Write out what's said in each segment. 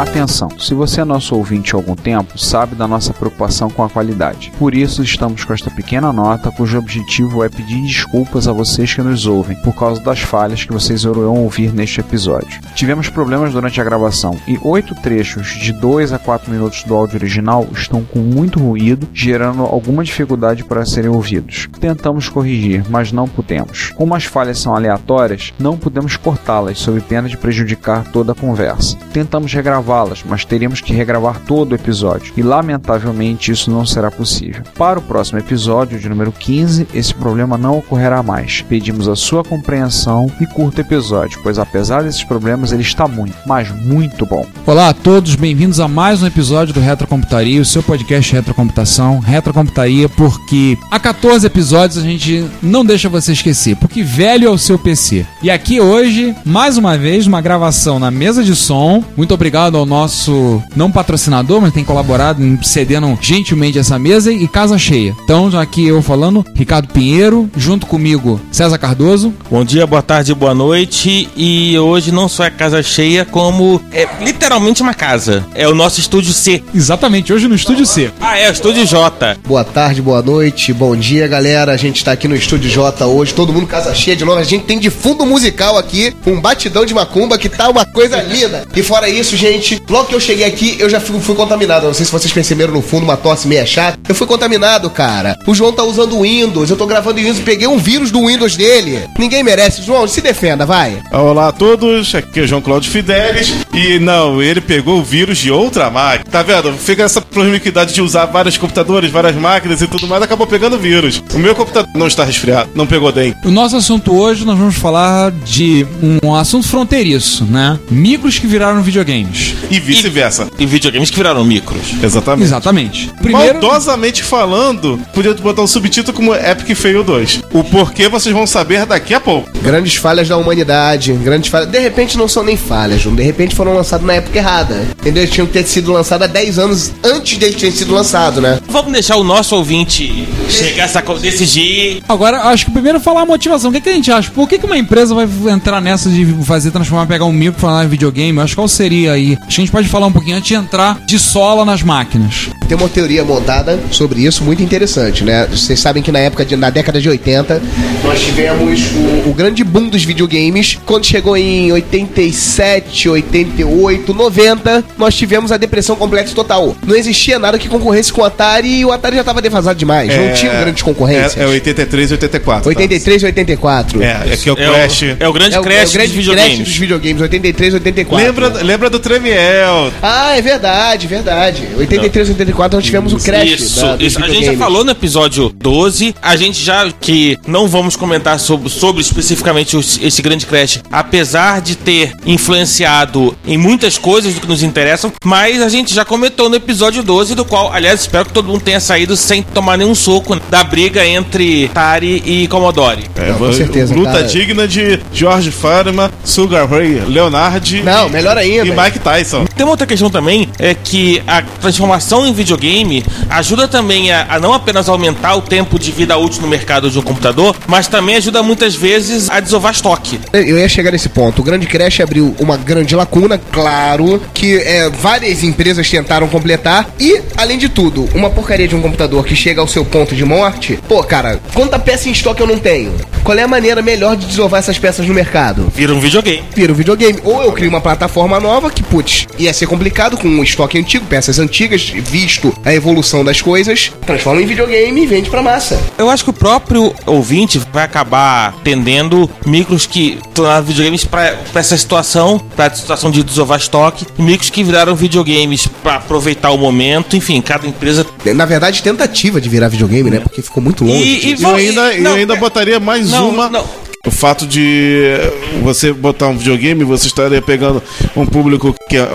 Atenção, se você é nosso ouvinte há algum tempo, sabe da nossa preocupação com a qualidade. Por isso, estamos com esta pequena nota cujo objetivo é pedir desculpas a vocês que nos ouvem por causa das falhas que vocês irão ouvir neste episódio. Tivemos problemas durante a gravação e oito trechos de 2 a 4 minutos do áudio original estão com muito ruído, gerando alguma dificuldade para serem ouvidos. Tentamos corrigir, mas não pudemos. Como as falhas são aleatórias, não podemos cortá-las sob pena de prejudicar toda a conversa. Tentamos regravá-las, mas teríamos que regravar todo o episódio e lamentavelmente isso não será possível. Para o próximo episódio, de número 15, esse problema não ocorrerá mais. Pedimos a sua compreensão e curta episódio, pois apesar desses problemas ele está muito, mas muito bom. Olá a todos, bem-vindos a mais um episódio do Retrocomputaria, o seu podcast retrocomputação, Retrocomputaria, porque há 14 episódios a gente não deixa você esquecer, porque velho é o seu PC. E aqui hoje, mais uma vez, uma gravação na mesa de som. Muito obrigado ao nosso não patrocinador, mas tem colaborado em cedendo gentilmente essa mesa e casa cheia. Então, aqui eu falando, Ricardo Pinheiro, junto comigo, César Cardoso. Bom dia, boa tarde, boa noite. E hoje não só é casa cheia, como é literalmente uma casa. É o nosso estúdio C. Exatamente, hoje no Estúdio C. Ah, é, o estúdio J. Boa tarde, boa noite, bom dia, galera. A gente tá aqui no Estúdio J hoje, todo mundo casa cheia de novo. A gente tem de fundo musical aqui um batidão de macumba que tá uma coisa linda. E fora isso, gente, logo que eu cheguei aqui, eu já fui, fui contaminado. Não sei se vocês perceberam no fundo uma tosse meia chata. Eu fui contaminado, cara. O João tá usando o Windows, eu tô gravando em Windows, peguei um vírus do Windows dele. Ninguém merece. João, se defenda, vai. Olá a todos, aqui é o João Cláudio Fidelis. E não, ele pegou o vírus de outra máquina. Tá vendo? Fica essa promiscuidade de usar vários computadores, várias máquinas e tudo mais, acabou pegando vírus. O meu computador não está resfriado, não pegou dengue. O nosso assunto hoje, nós vamos falar de um assunto fronteiriço, né? Micros que viraram videogames. E vice-versa. E videogames que viraram micros. Exatamente. Exatamente. Primeiro, Maldosamente falando, podia botar um subtítulo como Epic Fail 2. O porquê vocês vão saber daqui a pouco. Grandes falhas da humanidade, grandes falhas. De repente não são nem falhas, João. De repente foram lançados na época errada. Entendeu? Eles tinham que ter sido lançados há 10 anos antes deles terem sido lançados, né? Vamos deixar o nosso ouvinte chegar a essa co- decidir. Agora, acho que primeiro falar a motivação. O que, que a gente acha? Por que, que uma empresa vai entrar nessa de fazer transformar, pegar um micro e falar em videogame? Acho que qual seria aí? Acho que a gente pode falar um pouquinho antes de entrar de sola nas máquinas. Tem uma teoria montada sobre isso muito interessante, né? Vocês sabem que na época de, na década de 80, nós tivemos o, o grande boom dos videogames. Quando chegou em 87, 88, 90, nós tivemos a depressão completa e total. Não existia nada que concorresse com o Atari e o Atari já estava defasado demais. Não tinha grandes concorrências. É, é 83 e 84. tá? 83 e 84. É, é que é o É o, Crash. é o grande É o, crash é o dos grande videogames. crash dos videogames, 83 e 84. Lembra, lembra do Tremiel. Ah, é verdade, verdade. 83 e 84 nós tivemos o crash. Isso, da- isso. A gente já falou no episódio 12. A gente já que não vamos comentar sobre, sobre especificamente esse grande crash, apesar de ter influenciado em muitas coisas do que nos interessam, mas a gente já comentou no episódio 12, do qual, aliás, espero que todo mundo tenha saído sem tomar nenhum soco da briga entre Atari e Commodore. É, Não, com certeza, Luta cara. digna de George Farman, Sugar Ray Leonard Não, e, melhor ainda. e Mike Tyson. Tyson. Tem uma outra questão também, é que a transformação em videogame ajuda também a, a não apenas aumentar o tempo de vida útil no mercado de um computador, mas também ajuda muitas vezes a desovar estoque. Eu ia chegar nesse ponto. O grande crash abriu uma grande lacuna, claro, que é, várias empresas tentaram completar. E, além de tudo, uma porcaria de um computador que chega ao seu ponto de morte. Pô, cara, quanta peça em estoque eu não tenho? Qual é a maneira melhor de desovar essas peças no mercado? Vira um videogame. Vira o videogame. Ou eu crio uma plataforma nova que, putz, ia ser complicado com um estoque antigo, peças antigas, visto a evolução das coisas, transforma em videogame e vende pra massa. Eu acho que o próprio ouvinte vai acabar tendendo micros que tornaram videogames pra pra essa situação, pra situação de desovar estoque, e micros que viraram videogames pra aproveitar o momento, enfim, cada empresa. Na verdade, tentativa de virar videogame, né? Porque ficou muito longe. E, e E eu ainda, e- eu não, ainda botaria mais não, uma. não. O fato de você botar um videogame, você estaria pegando um público que é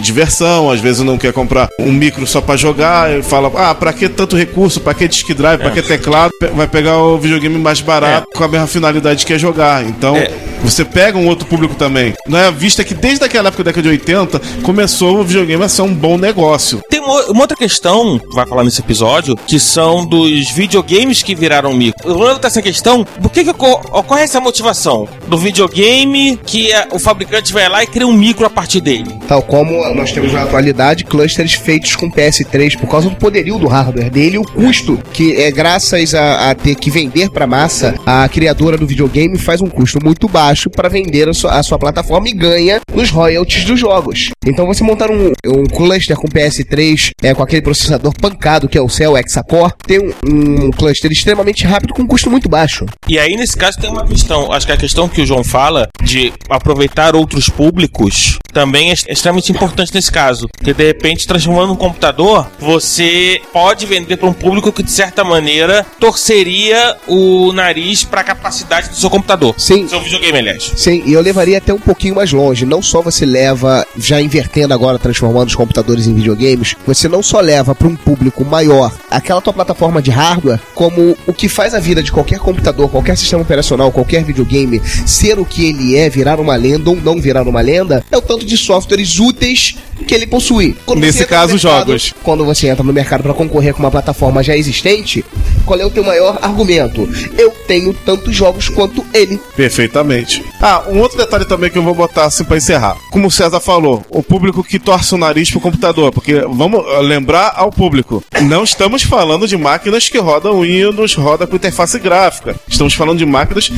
diversão, às vezes não quer comprar um micro só pra jogar, e fala, ah, pra que tanto recurso, pra que disc drive, pra que teclado, vai pegar o videogame mais barato com a mesma finalidade que é jogar. Então, É. você pega um outro público também. Não é vista que desde aquela época da década de 80 começou o videogame a ser um bom negócio. Tem uma, outra questão, que vai falar nesse episódio, que são dos videogames que viraram micro. Rolando essa questão, por que, que ocor- ocorre essa motivação? Do videogame que é- o fabricante vai lá e cria um micro a partir dele. Tal como nós temos na atualidade clusters feitos com PS3 por causa do poderio do hardware dele e o custo que é graças a, a ter que vender para massa, a criadora do videogame faz um custo muito baixo para vender a sua, a sua plataforma e ganha nos royalties dos jogos. Então você montar um, um cluster com PS3 é, com aquele processador pancado que é o Cell Hexacore, tem um, um cluster extremamente rápido com um custo muito baixo. E aí, nesse caso, tem uma questão. Acho que a questão que o João fala de aproveitar outros públicos também é extremamente importante nesse caso. Porque, de repente, transformando um computador, você pode vender para um público que, de certa maneira, torceria o nariz para a capacidade do seu computador. Sim. Seu videogame, aliás. Sim, e eu levaria até um pouquinho mais longe. Não só você leva, já invertendo agora, transformando os computadores em videogames, você não só leva para um público maior aquela tua plataforma de hardware, como o que faz a vida de qualquer computador, qualquer sistema operacional, qualquer videogame ser o que ele é, virar uma lenda ou não virar uma lenda, é o tanto de softwares úteis que ele possui. Quando Nesse caso, mercado- jogos. Quando você entra no mercado para concorrer com uma plataforma já existente, qual é o teu maior argumento? Eu tenho tantos jogos quanto ele. Perfeitamente. Ah, um outro detalhe também que eu vou botar assim pra encerrar. Como o César falou, o público que torce o nariz pro computador, porque vamos ah, lembrar ao público, não estamos falando de máquinas que rodam Windows, roda com interface gráfica. Estamos falando de máquinas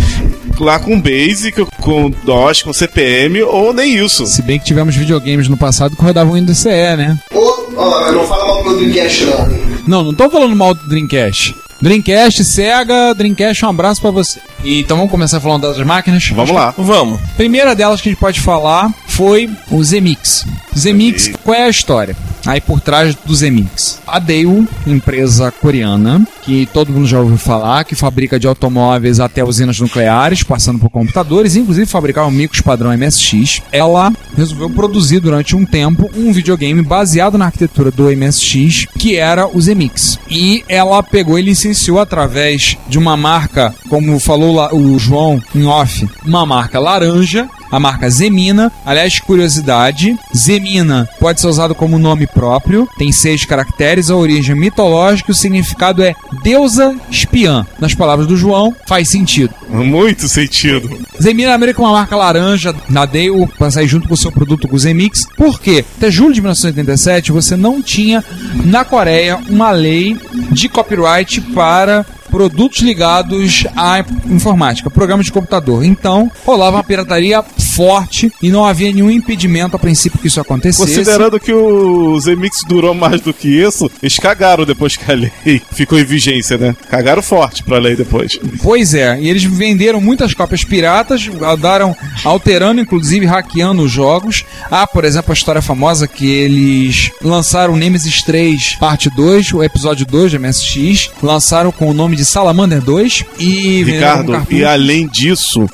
lá com Basic, com DOS, com CPM ou nem isso. Se bem que tivemos videogames no passado que Windows CE, né? Ô, ó, não fala mal do Dreamcast, não. Não, não tô falando mal do Dreamcast. Dreamcast, Sega, Dreamcast, um abraço pra você. E, então vamos começar falando das máquinas? Vamos lá. Vamos. Primeira delas que a gente pode falar foi o Zemix. Zemix, qual é a história? Aí por trás do Zemix. A Daewoo, empresa coreana, que todo mundo já ouviu falar, que fabrica de automóveis até usinas nucleares, passando por computadores, inclusive fabricava micros padrão MSX. Ela resolveu produzir durante um tempo um videogame baseado na arquitetura do MSX, que era o Zemix. E ela pegou e licenciou através de uma marca, como falou o João em off, uma marca laranja, a marca Zemina. Aliás, curiosidade, Zemina pode ser usado como nome próprio, tem seis caracteres, a origem mitológica e o significado é deusa espiã. Nas palavras do João, faz sentido. Muito sentido. Zemina América é uma marca laranja na Dale para sair junto com o seu produto com o Zemix. Por quê? Até julho de 1987 você não tinha na Coreia uma lei de copyright para produtos ligados à informática, programas de computador. Então, rolava uma pirataria forte e não havia nenhum impedimento a princípio que isso acontecesse. Considerando que o Zemix durou mais do que isso, eles cagaram depois que a lei ficou em vigência, né? Cagaram forte pra lei depois. Pois é, e eles venderam muitas cópias piratas, andaram alterando, inclusive hackeando os jogos. Há, por exemplo, a história famosa que eles lançaram Nemesis 3 Parte 2, o episódio 2 de MSX, lançaram com o nome de Salamander 2 e Ricardo, e além disso,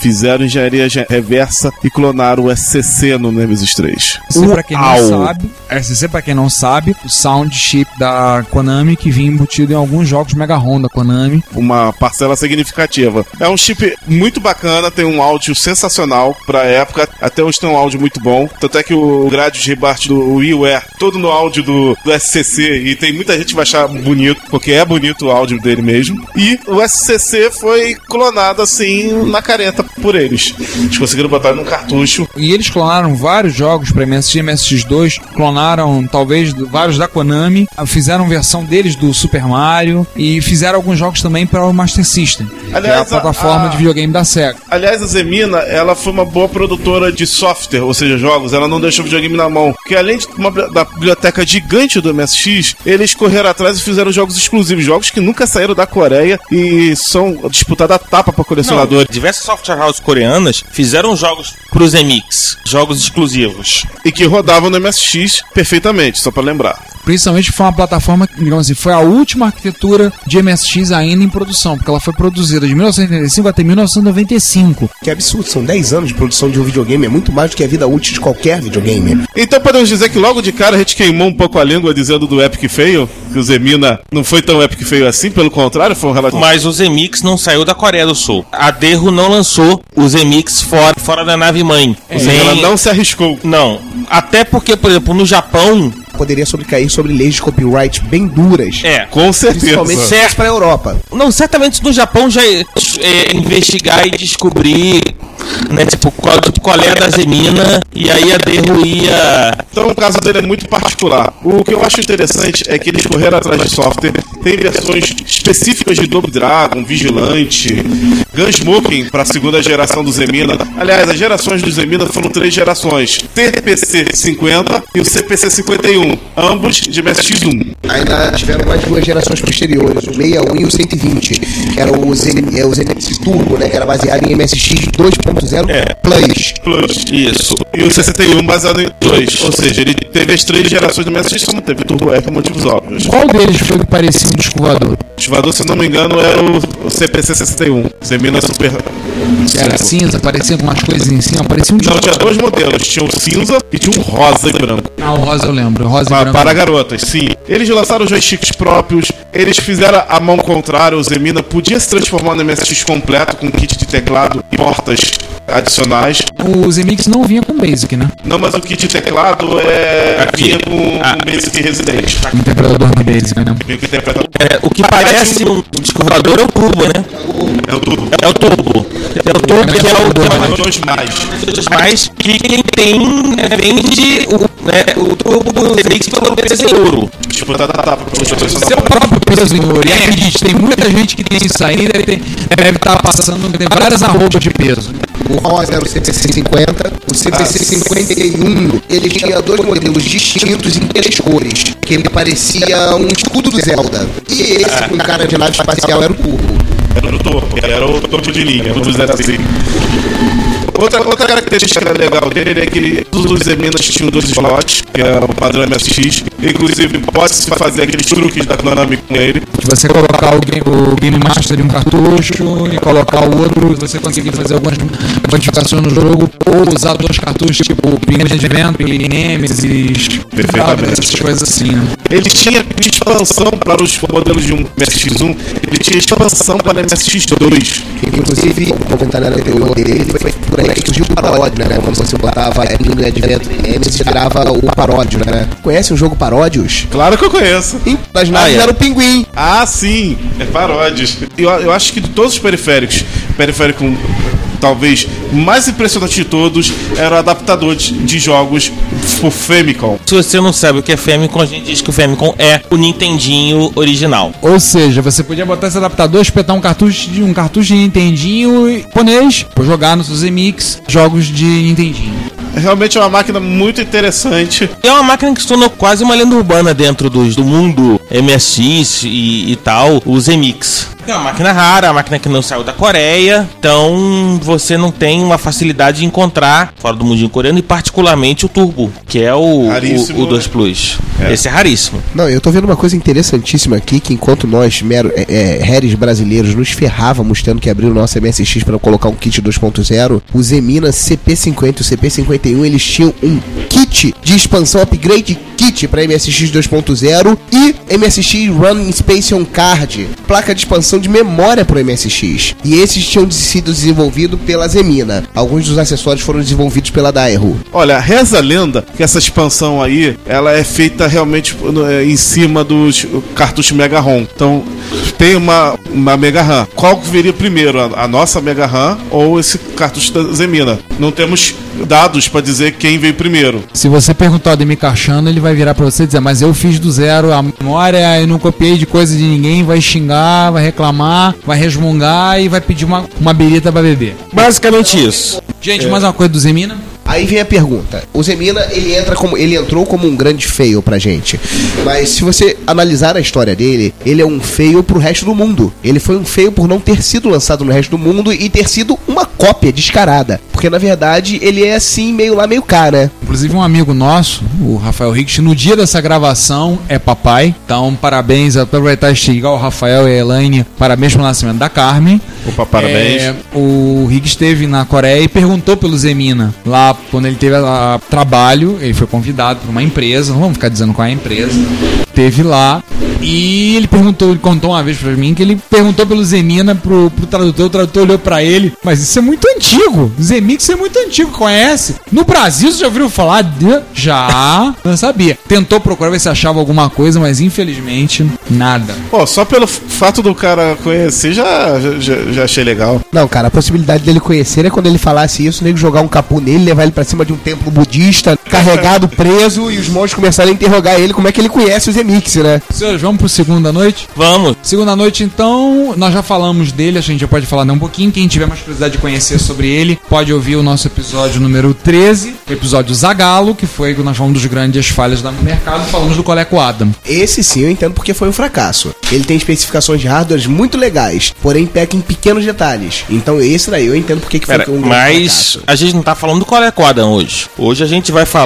fizeram engenharia ge- reversa e clonaram o SCC no Nemesis 3. SCC, pra quem não sabe, SCC, pra quem não sabe, o sound chip da Konami que vinha embutido em alguns jogos Mega ROM da Konami. Uma parcela significativa. É um chip muito bacana, tem um áudio sensacional pra época, até hoje tem um áudio muito bom. Tanto é que o grade de rebate do WiiWare, todo no áudio do, do SCC, e tem muita gente que vai achar bonito, porque é bonito o áudio dele mesmo. E o SCC foi clonado assim na careta por eles. Eles conseguiram botar num cartucho. E eles clonaram vários jogos pra MSX e MSX2, clonaram talvez vários da Konami, fizeram versão deles do Super Mario e fizeram alguns jogos também para o Master System, que é a Aliás, a- plataforma a- de videogame da Sega. Aliás, a Zemina, ela foi uma boa produtora de software, ou seja, jogos. Ela não deixou o videogame na mão. Porque além de uma da biblioteca gigante do MSX, eles correram atrás e fizeram jogos exclusivos. Jogos que nunca saíram da Coreia e são disputados a tapa para Não, colecionadores. diversas software houses coreanas fizeram jogos pros MX, jogos exclusivos. E que rodavam no MSX perfeitamente, só para lembrar. Principalmente foi uma plataforma, que, digamos assim, foi a última arquitetura de MSX ainda em produção, porque ela foi produzida de 1985 até 1995. Que absurdo, são 10 anos de produção de um videogame, é muito mais do que a vida útil de qualquer videogame. Então podemos dizer que logo de cara a gente queimou um pouco a língua dizendo do Epic Fail, que o Zemina não foi tão Epic Fail assim, pelo contrário, foi um relativo. Mas o Zemix não saiu da Coreia do Sul. A Derro não lançou o Zemix fora, fora da nave mãe. Ou seja, ela não se arriscou. Não. Até porque, por exemplo, no Japão. Poderia sobrecair sobre leis de copyright bem duras. É. Com certeza. Principalmente certo para a Europa. Não, certamente no Japão já é, é, investigar e descobrir, né, tipo, qual, tipo, qual é a da Zemina, e aí a Derro ia. Então o caso dele é muito particular. O que eu acho interessante é que eles correram atrás de software. Tem versões específicas de Double Dragon, Vigilante, Gunsmoking para a segunda geração do Zemina. Aliás, as gerações do Zemina foram três gerações: TPC 50 e o CPC 51, ambos de MSX1. Ainda tiveram mais duas gerações posteriores, o 61 e o 120, que era o, Zen, é, Turbo, né, que era baseado em MSX 2.0 É. Plus. Plus. Isso. E o 61 baseado em 2. Ou seja, ele teve as três gerações do MSX, só não teve Turbo R por motivos óbvios. Qual deles foi que parecia um? O ativador, se não me engano, era o, CPC 61. Zemina Super. Era cinza, parecia com umas coisas em cima, parecia um Não, tinha dois modelos. Tinha o cinza e tinha um rosa e branco. Ah, o rosa eu lembro, o rosa e para garotas, sim. Eles lançaram joysticks próprios, eles fizeram a mão contrária, o Zemina podia se transformar no MSX completo com kit de teclado e portas adicionais. O Zemix não vinha com Basic, né? Não, mas o kit de teclado é. Aqui. vinha com, Ah. com Basic Resident. O interpretador do Basic, né? Vinha com interpretador. É, o que parece um disco voador é o turbo, né? É o tubo. É o turbo. É o turbo que é o que é o Dois mais. mas que quem tem né, vende o, né, o turbo do Zemix pelo preço em ouro. Disputada a tapa pelos Seu profissionais. próprio peso em ouro. E acredite, tem muita gente que tem isso aí, deve ter- deve estar passando, tem várias arrobas de peso. O rosa era o CPC 50, o CPC 51, ele tinha dois modelos distintos em três cores, que ele parecia um escudo do Zelda. E esse com cara de nave espacial era o Turbo. Era o topo, era o topo de linha, todos eram assim. Outra, outra característica legal dele é que todos os Zeminas tinham dois slots, que é o padrão MSX. Inclusive, pode-se fazer aqueles truques da Konami com ele. Se você colocar o Game, o game Master em um cartucho e colocar o outro, você conseguir fazer algumas modificações no jogo, ou usar dois cartuchos, tipo Pinhead Advent, Nemesis, Perfeitamente. essas coisas assim, né? Ele tinha expansão para os modelos de um MSX1, ele tinha expansão para MSX2. Ele, inclusive, o comentário anterior dele foi por aí que surgiu o paródio, né? Quando você botava Pingo Advento Nemesis, virava o paródio, né? Conhece o jogo Paródios? Claro que eu conheço. Sim, das naves é. era o pinguim. Ah, sim, é paródias. Eu, eu acho que de todos os periféricos, periférico talvez mais impressionante de todos era o adaptador de, de jogos por Famicom. Se você não sabe o que é Famicom, a gente diz que o Famicom é o Nintendinho original. Ou seja, você podia botar esse adaptador, espetar um cartucho de um cartucho de Nintendinho japonês, pra jogar no seu Zemix jogos de Nintendinho. Realmente é uma máquina muito interessante. É uma máquina que se tornou quase uma lenda urbana dentro dos, do mundo MSX e, e tal, o Zemix. É uma máquina rara, a máquina que não saiu da Coreia, então você não tem uma facilidade de encontrar fora do mundinho coreano e particularmente o Turbo, que é o, Raríssimo, o, o 2 né? Plus. É. Esse é raríssimo. Não, eu tô vendo uma coisa interessantíssima aqui, que enquanto nós, mero, é, é, heres brasileiros, nos ferrávamos tendo que abrir o nosso MSX para colocar um kit 2.0, o Zemina CP50 e o CP51, eles tinham um kit de expansão upgrade kit para MSX 2.0 e MSX Run Space on Card, placa de expansão de memória para o MSX. E esses tinham sido desenvolvidos pela Zemina. Alguns dos acessórios foram desenvolvidos pela Daewoo. Olha, reza a lenda que essa expansão aí, ela é feita realmente é, em cima dos cartuchos Mega ROM. Então, tem uma, uma Mega RAM. Qual que viria primeiro, a, a nossa Mega RAM ou esse cartucho da Zemina? Não temos dados para dizer quem veio primeiro. Se você perguntar ao Ademir Carchano, ele vai virar pra você e dizer, mas eu fiz do zero a memória, eu não copiei de coisa de ninguém, vai xingar, vai reclamar, vai resmungar e vai pedir uma, uma birita pra beber. Basicamente isso. Gente, mais uma coisa do Zemina? Aí vem a pergunta. O Zemina, ele entra como ele entrou como um grande fail pra gente. Mas se você analisar a história dele, ele é um fail pro resto do mundo. Ele foi um fail por não ter sido lançado no resto do mundo e ter sido uma cópia descarada. Porque na verdade, ele é assim meio lá meio cá, né? Inclusive um amigo nosso, o Rafael Rix, no dia dessa gravação é papai. Então, parabéns, aproveitar e estigar o Rafael e a Elaine, parabéns pelo nascimento da Carmen. Opa, parabéns. É, o Riggs esteve na Coreia e perguntou pelo Zemina. Lá, quando ele teve a, a trabalho, ele foi convidado por uma empresa, não vamos ficar dizendo qual é a empresa. Teve lá e ele perguntou, ele contou uma vez pra mim que ele perguntou pelo Zemina pro, pro tradutor, o tradutor olhou pra ele, mas isso é muito antigo. Zemix é muito antigo, conhece? No Brasil você já ouviu falar? De... Já, não sabia. Tentou procurar ver se achava alguma coisa, mas infelizmente nada. Pô, só pelo fato do cara conhecer, já, já, já achei legal. Não, cara, a possibilidade dele conhecer é quando ele falasse isso, o nego jogar um capu nele, levar ele pra cima de um templo budista, carregado, preso, e os monstros começarem a interrogar ele como é que ele conhece o Zemix, né? Senhores, vamos pro segunda noite? Vamos. Segunda noite, então, nós já falamos dele, a gente já pode falar né, um pouquinho. Quem tiver mais curiosidade de conhecer sobre ele, pode ouvir o nosso episódio número 13, o episódio Zagalo, que foi que nós falamos dos grandes falhas do mercado, falamos do Coleco Adam. Esse sim eu entendo porque foi um fracasso. Ele tem especificações de hardware muito legais, porém peca em pequenos detalhes. Então esse daí eu entendo porque que foi Pera, um grande mas fracasso. a gente não tá falando do Coleco Adam hoje. Hoje a gente vai falar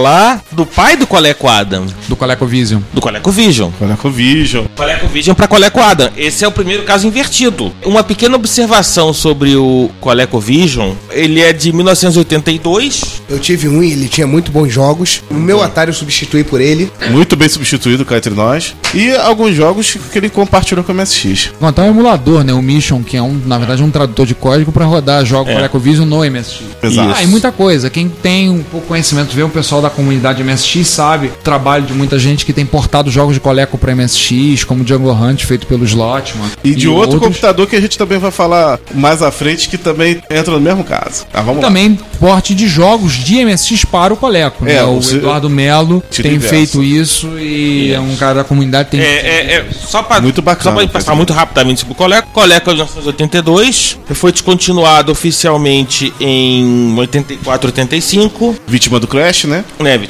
do pai do Coleco Adam, Do Coleco Vision. do Coleco Vision. Olha com o Vision. Coleco Vision para Coleco Adam. Esse é o primeiro caso invertido. Uma pequena observação sobre o Coleco Vision. Ele é de 1982. Eu tive um e ele tinha muito bons jogos. O meu Atari eu substituí por ele. Muito bem substituído cá entre nós. E alguns jogos que ele compartilhou com o MSX. Contar um emulador, né? O Mission, que é um, na verdade, um tradutor de código para rodar jogos É. Coleco Vision no MSX. Exato. Ah, e muita coisa. Quem tem um pouco conhecimento, vê o pessoal da comunidade MSX, sabe o trabalho de muita gente que tem portado jogos de Coleco para MSX, como Jungle Hunt, feito pelo Slotman. E de outro outros. computador que a gente também vai falar mais à frente, que também entra no mesmo caso. Ah, vamos lá. Também porte de jogos de MSX para o Coleco. É, né? O você- Eduardo Melo tem inverso. feito isso e é um cara da comunidade que tem. É, é, é, só para Muito bacana, Só para passar muito rapidamente sobre o Coleco. Coleco é de 1982. Foi descontinuado oficialmente em 84, 85. Vítima do Crash, né? Né.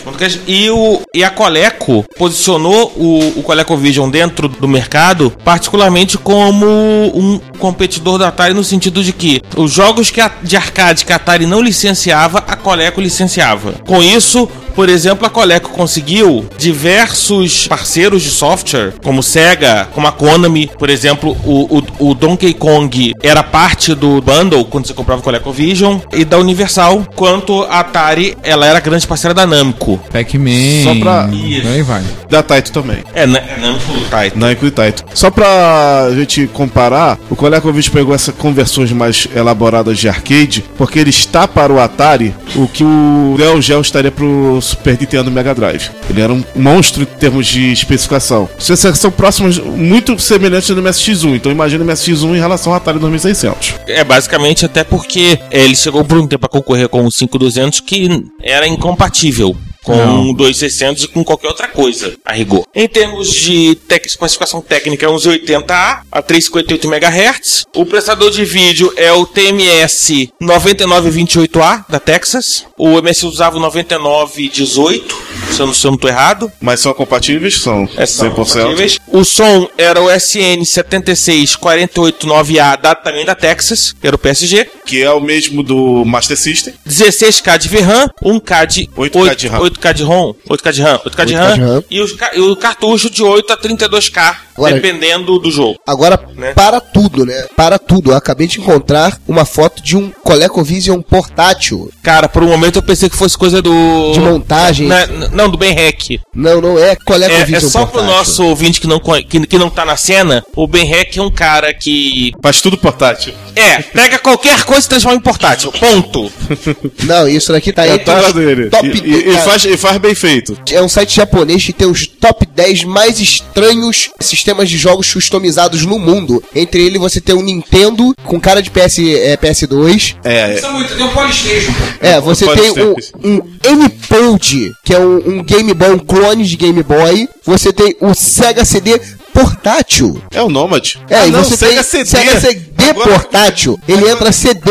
E, o, e a Coleco posicionou o, o ColecoVision dentro do mercado, particularmente como um competidor da Atari, no sentido de que os jogos que a, de arcade que a Atari não licenciava, a Coleco licenciava. Com isso, por exemplo, a Coleco conseguiu diversos parceiros de software, como Sega, como a Konami, por exemplo, o, o, o Donkey Kong era parte do bundle quando você comprava o ColecoVision e da Universal, quanto a Atari, ela era grande parceira da Namco. Pac-Man. Só pra- Aí vai. Da Taito também. É, Na- é Namco Taito. Namco e Taito. Só pra gente comparar, o ColecoVision pegou essas conversões mais elaboradas de arcade, porque ele está para o Atari o que o Neo Geo estaria pro Super Nintendo Mega Drive. Ele era um monstro em termos de especificação. Essas são próximas, muito semelhantes no MSX1, então imagina o MSX1 em relação ao Atari 2600. É basicamente até porque é, ele chegou por um tempo a concorrer com o 5200 que era incompatível com Não. o 2600 e com qualquer outra coisa, a rigor. Em termos de tec especificação técnica, é um 80A a 358 MHz. O prestador de vídeo é o TMS 9928A da Texas. O MS usava o 9918 se eu não, se eu não tô errado. Mas são compatíveis? São É, são 100%. compatíveis. O som era o SN76489A, da, também da Texas, que era o PSG. Que é o mesmo do Master System. 16K de VRAM, 1K de 8K de RAM. 8K de ROM, 8K de RAM, 8K de 8K RAM, de RAM. E, os e o cartucho de 8 a 32K, Agora- dependendo do jogo. Agora, Né? para tudo, né? Para tudo. Eu acabei de encontrar uma foto de um ColecoVision portátil Cara, por um momento eu pensei que fosse coisa do. de montagem. Né, n- não, do Ben Hack. Não, não é É, ColecoVision é só pro portátil. nosso ouvinte que não, que, que não tá na cena, o Ben Hack é um cara que. Faz tudo portátil. É, pega qualquer coisa e transforma em portátil. Ponto. Não, isso daqui tá É a dele. top E, e- e faz, e faz bem feito. É um site japonês que tem os top 10 mais estranhos sistemas de jogos customizados no mundo. Entre eles você tem um Nintendo com cara de PS, é, PS2. É, Tem um Polystation. É, você tem um, um M-Pod, que é um, um Game Boy, um clone de Game Boy. Você tem o Sega CD portátil. é o Nomad. É, Ah, e não, você Sega tem CD. Sega CD Agora- portátil. Ele entra CD,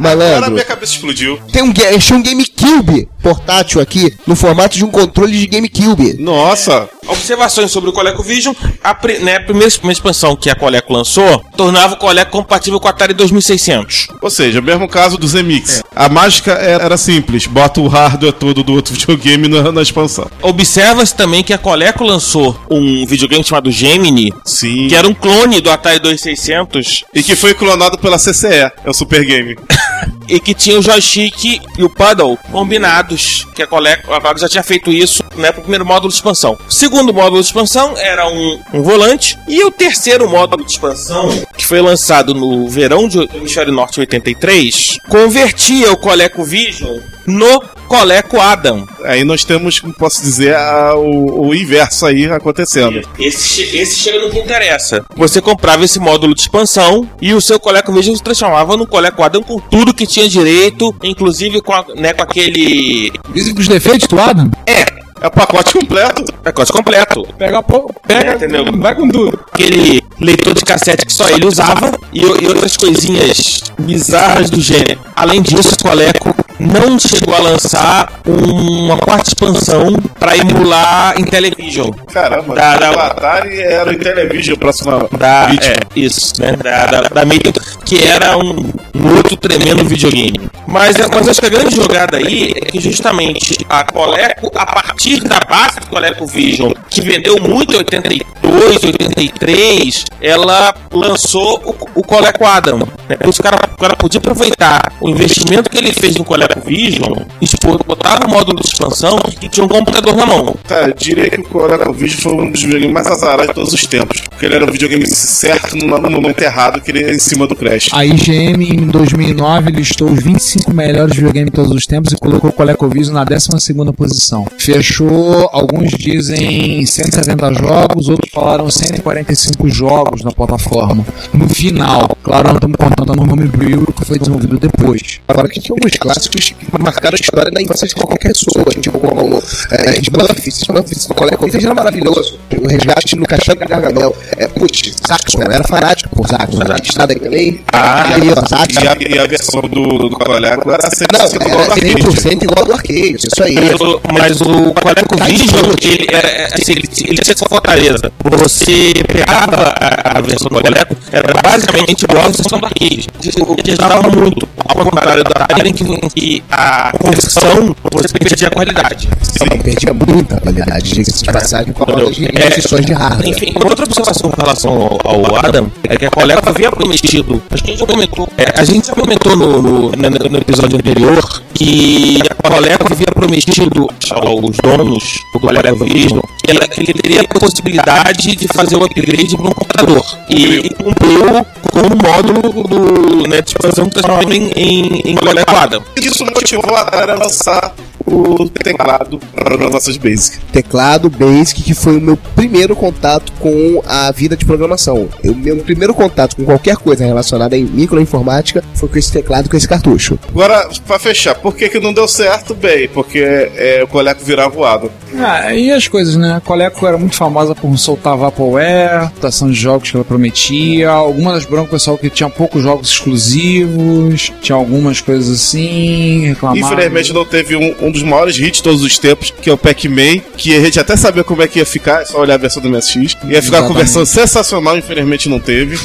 Agora malandro. minha cabeça explodiu. Tem um, achei um GameCube portátil aqui, no formato de um controle de GameCube. Nossa. Observações sobre o Coleco A, pri- né, a primeira expansão que a Coleco lançou tornava o Coleco compatível com o Atari 2600. Ou seja, o mesmo caso do ZMix. A mágica era, era simples. Bota o hardware todo do outro videogame na, na expansão. Observa-se também que a Coleco lançou um videogame chamado Gemini, Sim. que era um clone do Atari 2600 E que foi clonado pela CCE. É o Super Game. e que tinha o joystick e o paddle combinados, que a Coleco, a Coleco já tinha feito isso né, pro primeiro módulo de expansão. O segundo módulo de expansão era um, um volante e o terceiro módulo de expansão, que foi lançado no verão de Hemisfério Norte 83, convertia o Coleco Vision no Coleco Adam. Aí nós temos, como posso dizer, a- o, o inverso aí acontecendo. Esse, esse chega no que interessa. Você comprava esse módulo de expansão e o seu ColecoVision se transformava no Coleco Adam com tudo que tinha direito, inclusive com, a- né, com aquele Dizem que os defeitos do Adam, É o pacote completo. pacote completo. pega, a po- pega Entendeu? vai com tudo. Aquele leitor de cassete que só ele usava e, e outras coisinhas bizarras do gênero. Além disso, o Coleco não chegou a lançar um- uma quarta expansão para emular em television. Caramba, Da- da- o Atari era o Intellivision, próxima da, é, isso, né? Da, da, da que era um, um outro tremendo videogame. Mas, é- mas acho que a grande jogada aí é que justamente a Coleco, a partir da base do Coleco Vision, que vendeu muito em 82, 83, ela lançou o, o Coleco Adam. Né? Por isso o cara, o cara podia aproveitar o investimento que ele fez no Coleco Vision, expor, botava o módulo de expansão e tinha um computador na mão. Cara, eu diria que o ColecoVision foi um dos videogames mais azarados de todos os tempos. Porque ele era um videogame certo no momento errado, que ele era em cima do Crash. A IGM em 2009 listou os 25 melhores videogames de todos os tempos e colocou o ColecoVision na 12 posição. Fechou, alguns dizem 170 jogos, outros falaram 145 jogos na plataforma. No final, claro, não estamos contando no Homebrew que foi desenvolvido depois. Agora que tinha alguns clássicos que marcaram a história da infância de qualquer pessoa, tipo como é, Smurfs, Smurfs no ColecoVision era maravilhoso. O resgate no caixão de Gargamel. É, putz, Saxon, eu era fanático por Saxon. Estrada aí também. Ah, aí, ó, Saxon. E a, e a versão do, do Coleco era 100% Não, igual ao era arcade. 100% igual do arcade, isso aí. Mas o, mas o ColecoVision, ele, era, assim, ele, ele tinha essa fortaleza. Você pegava a, a versão do Coleco, era basicamente igual à versão do arcade. Que ajudava muito, ao contrário da Atari, em que, a conversão você perdia a qualidade. Não, perdia muita qualidade, diga-se de passagem, com as de É, hardware. Enfim, uma outra observação com relação ao, ao Adam é que a Coleco havia prometido, a gente já comentou, é, a gente já comentou no, no, no- episódio anterior que a Coleco havia prometido aos donos do Coleco Vision que ela- que ele teria a possibilidade de fazer o upgrade para um computador. E cumpriu com o módulo do, né, de expansão transformado em, em, em Coleco Adam. Isso motivou a Atari a lançar o teclado para programações basic. teclado Basic, que foi o meu primeiro contato com a vida de programação. O meu primeiro contato com qualquer coisa relacionada em microinformática foi com esse teclado, com esse cartucho. Agora, pra fechar, por que, que não deu certo? Bem, porque é, o Coleco virava voado. Ah, e as coisas, né? A Coleco era muito famosa por soltar Vaporware, rotação de jogos que ela prometia, algumas das broncas, pessoal que tinha poucos jogos exclusivos, tinha algumas coisas assim, reclamava. Infelizmente não teve um, um dos dos maiores hits de todos os tempos, que é o Pac-Man, que a gente até sabia como é que ia ficar, é só olhar a versão do MSX. Ia ficar com Exatamente. versão sensacional, infelizmente não teve.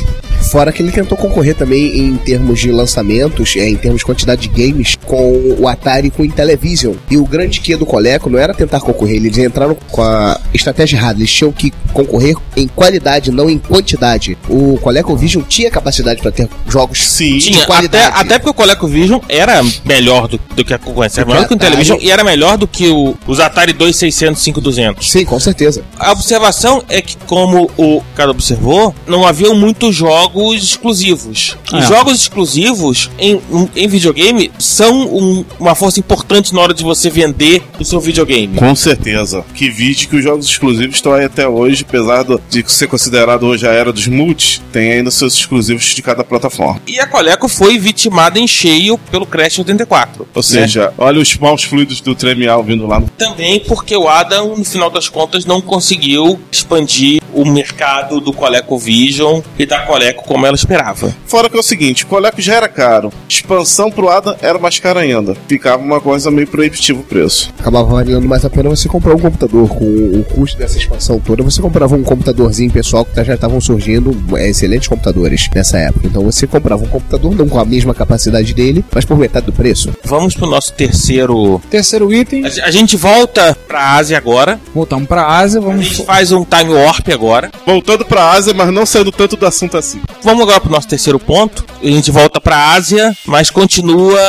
Fora que ele tentou concorrer também em termos de lançamentos, é, em termos de quantidade de games, com o Atari com o Intellivision. E o grande que do Coleco não era tentar concorrer, eles entraram com a estratégia errada, eles tinham que concorrer em qualidade, não em quantidade. O ColecoVision tinha capacidade para ter jogos Sim. de Tinha, até, qualidade. até porque o ColecoVision era melhor do, do que a concorrência. Era Do que melhor o. Intellivision e era melhor do que o- os Atari 2600, 5200. Sim, com certeza. A observação é que, como o cara observou, não haviam muitos jogos exclusivos. É. jogos exclusivos em, em videogame são um- uma força importante na hora de você vender o seu videogame. Com certeza. Que vídeo que os jogos exclusivos estão aí até hoje, apesar do- de ser considerado hoje a era dos multi, tem ainda seus exclusivos de cada plataforma. E a Coleco foi vitimada em cheio pelo Crash 84. Ou seja, olha os maus fluidos do Tremial vindo lá no. Também porque o Adam, no final das contas, não conseguiu expandir o mercado do ColecoVision e da Coleco como ela esperava. Fora que é o seguinte, o Coleco já era caro. Expansão pro Adam era mais caro ainda. Ficava uma coisa meio proibitivo o preço. Acabava valendo mais a pena você comprar um computador. Com o custo dessa expansão toda, você comprava um computadorzinho pessoal que já estavam surgindo é, excelentes computadores nessa época. Então você comprava um computador não com a mesma capacidade dele, mas por metade do preço. Vamos pro nosso terceiro. Terceiro item, A a gente volta pra Ásia agora. voltamos pra Ásia, A vamos. gente faz um time warp agora. Voltando pra Ásia, mas não saindo tanto do assunto assim. Vamos agora pro nosso terceiro ponto. A gente volta pra Ásia, mas continua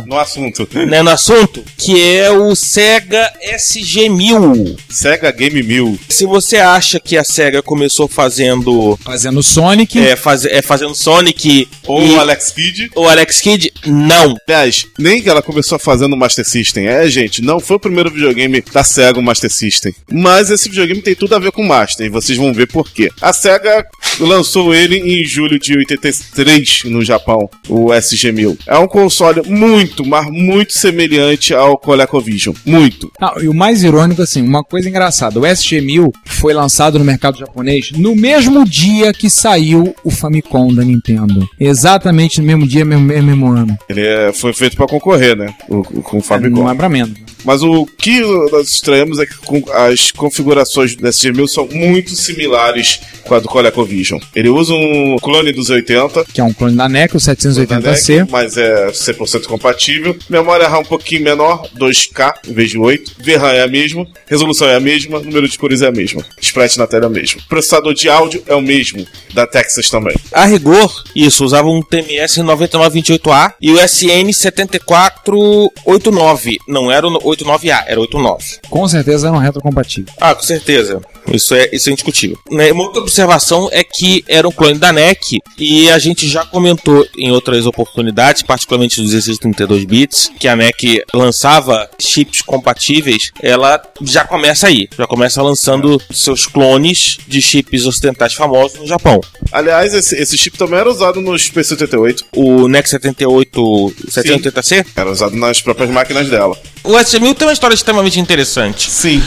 No assunto. né, no assunto, que é o Sega SG-1000. Sega Game 1000. Se você acha que a Sega começou fazendo Fazendo Sonic. é, faz, é, fazendo Sonic Ou e o Alex Kidd. o Alex Kidd, não. Aliás, nem que ela começou fazendo o Master System. É, gente, não foi o primeiro videogame da SEGA o Master System. Mas esse videogame tem tudo a ver com o Master, e vocês vão ver por quê. A SEGA lançou ele em julho de 83 no Japão, o SG-1000. É um console muito, mas muito semelhante ao ColecoVision. Muito. Não, e o mais irônico, assim, uma coisa engraçada: o SG-1000 foi lançado no mercado japonês no mesmo dia que saiu o Famicom da Nintendo. Exatamente no mesmo dia, mesmo, mesmo, mesmo ano. Ele é- foi feito pra concorrer, né? O, o- com o Famicom. Não é pra menos. Mas o que nós estranhamos é que as configurações do SG-1000 são muito similares com a do ColecoVision. Ele usa um clone dos 80, Que é um clone da NEC, o 780C. mas é 100% compatível. Memória RAM um pouquinho menor, 2K em vez de 8. VRAM é a mesma, resolução é a mesma, número de cores é a mesma. Sprite na tela é o mesmo. Processador de áudio é o mesmo, da Texas também. A rigor, isso, usava um TMS 9928A e o SN 7489. Não era o 89A, era o 89. Com certeza era um retrocompatível. Ah, com certeza. Isso é, isso é indiscutível. Né, Uma outra observação é que era um clone da NEC e a gente já comentou em outras oportunidades, particularmente dos 16 32 bits, que a NEC lançava chips compatíveis, ela já começa aí, já começa lançando seus clones de chips ocidentais famosos no Japão. Aliás, esse, esse chip também era usado nos P78. O NEC 78 780C, Era usado nas próprias máquinas dela. o SG-1000 tem uma história extremamente interessante. Sim.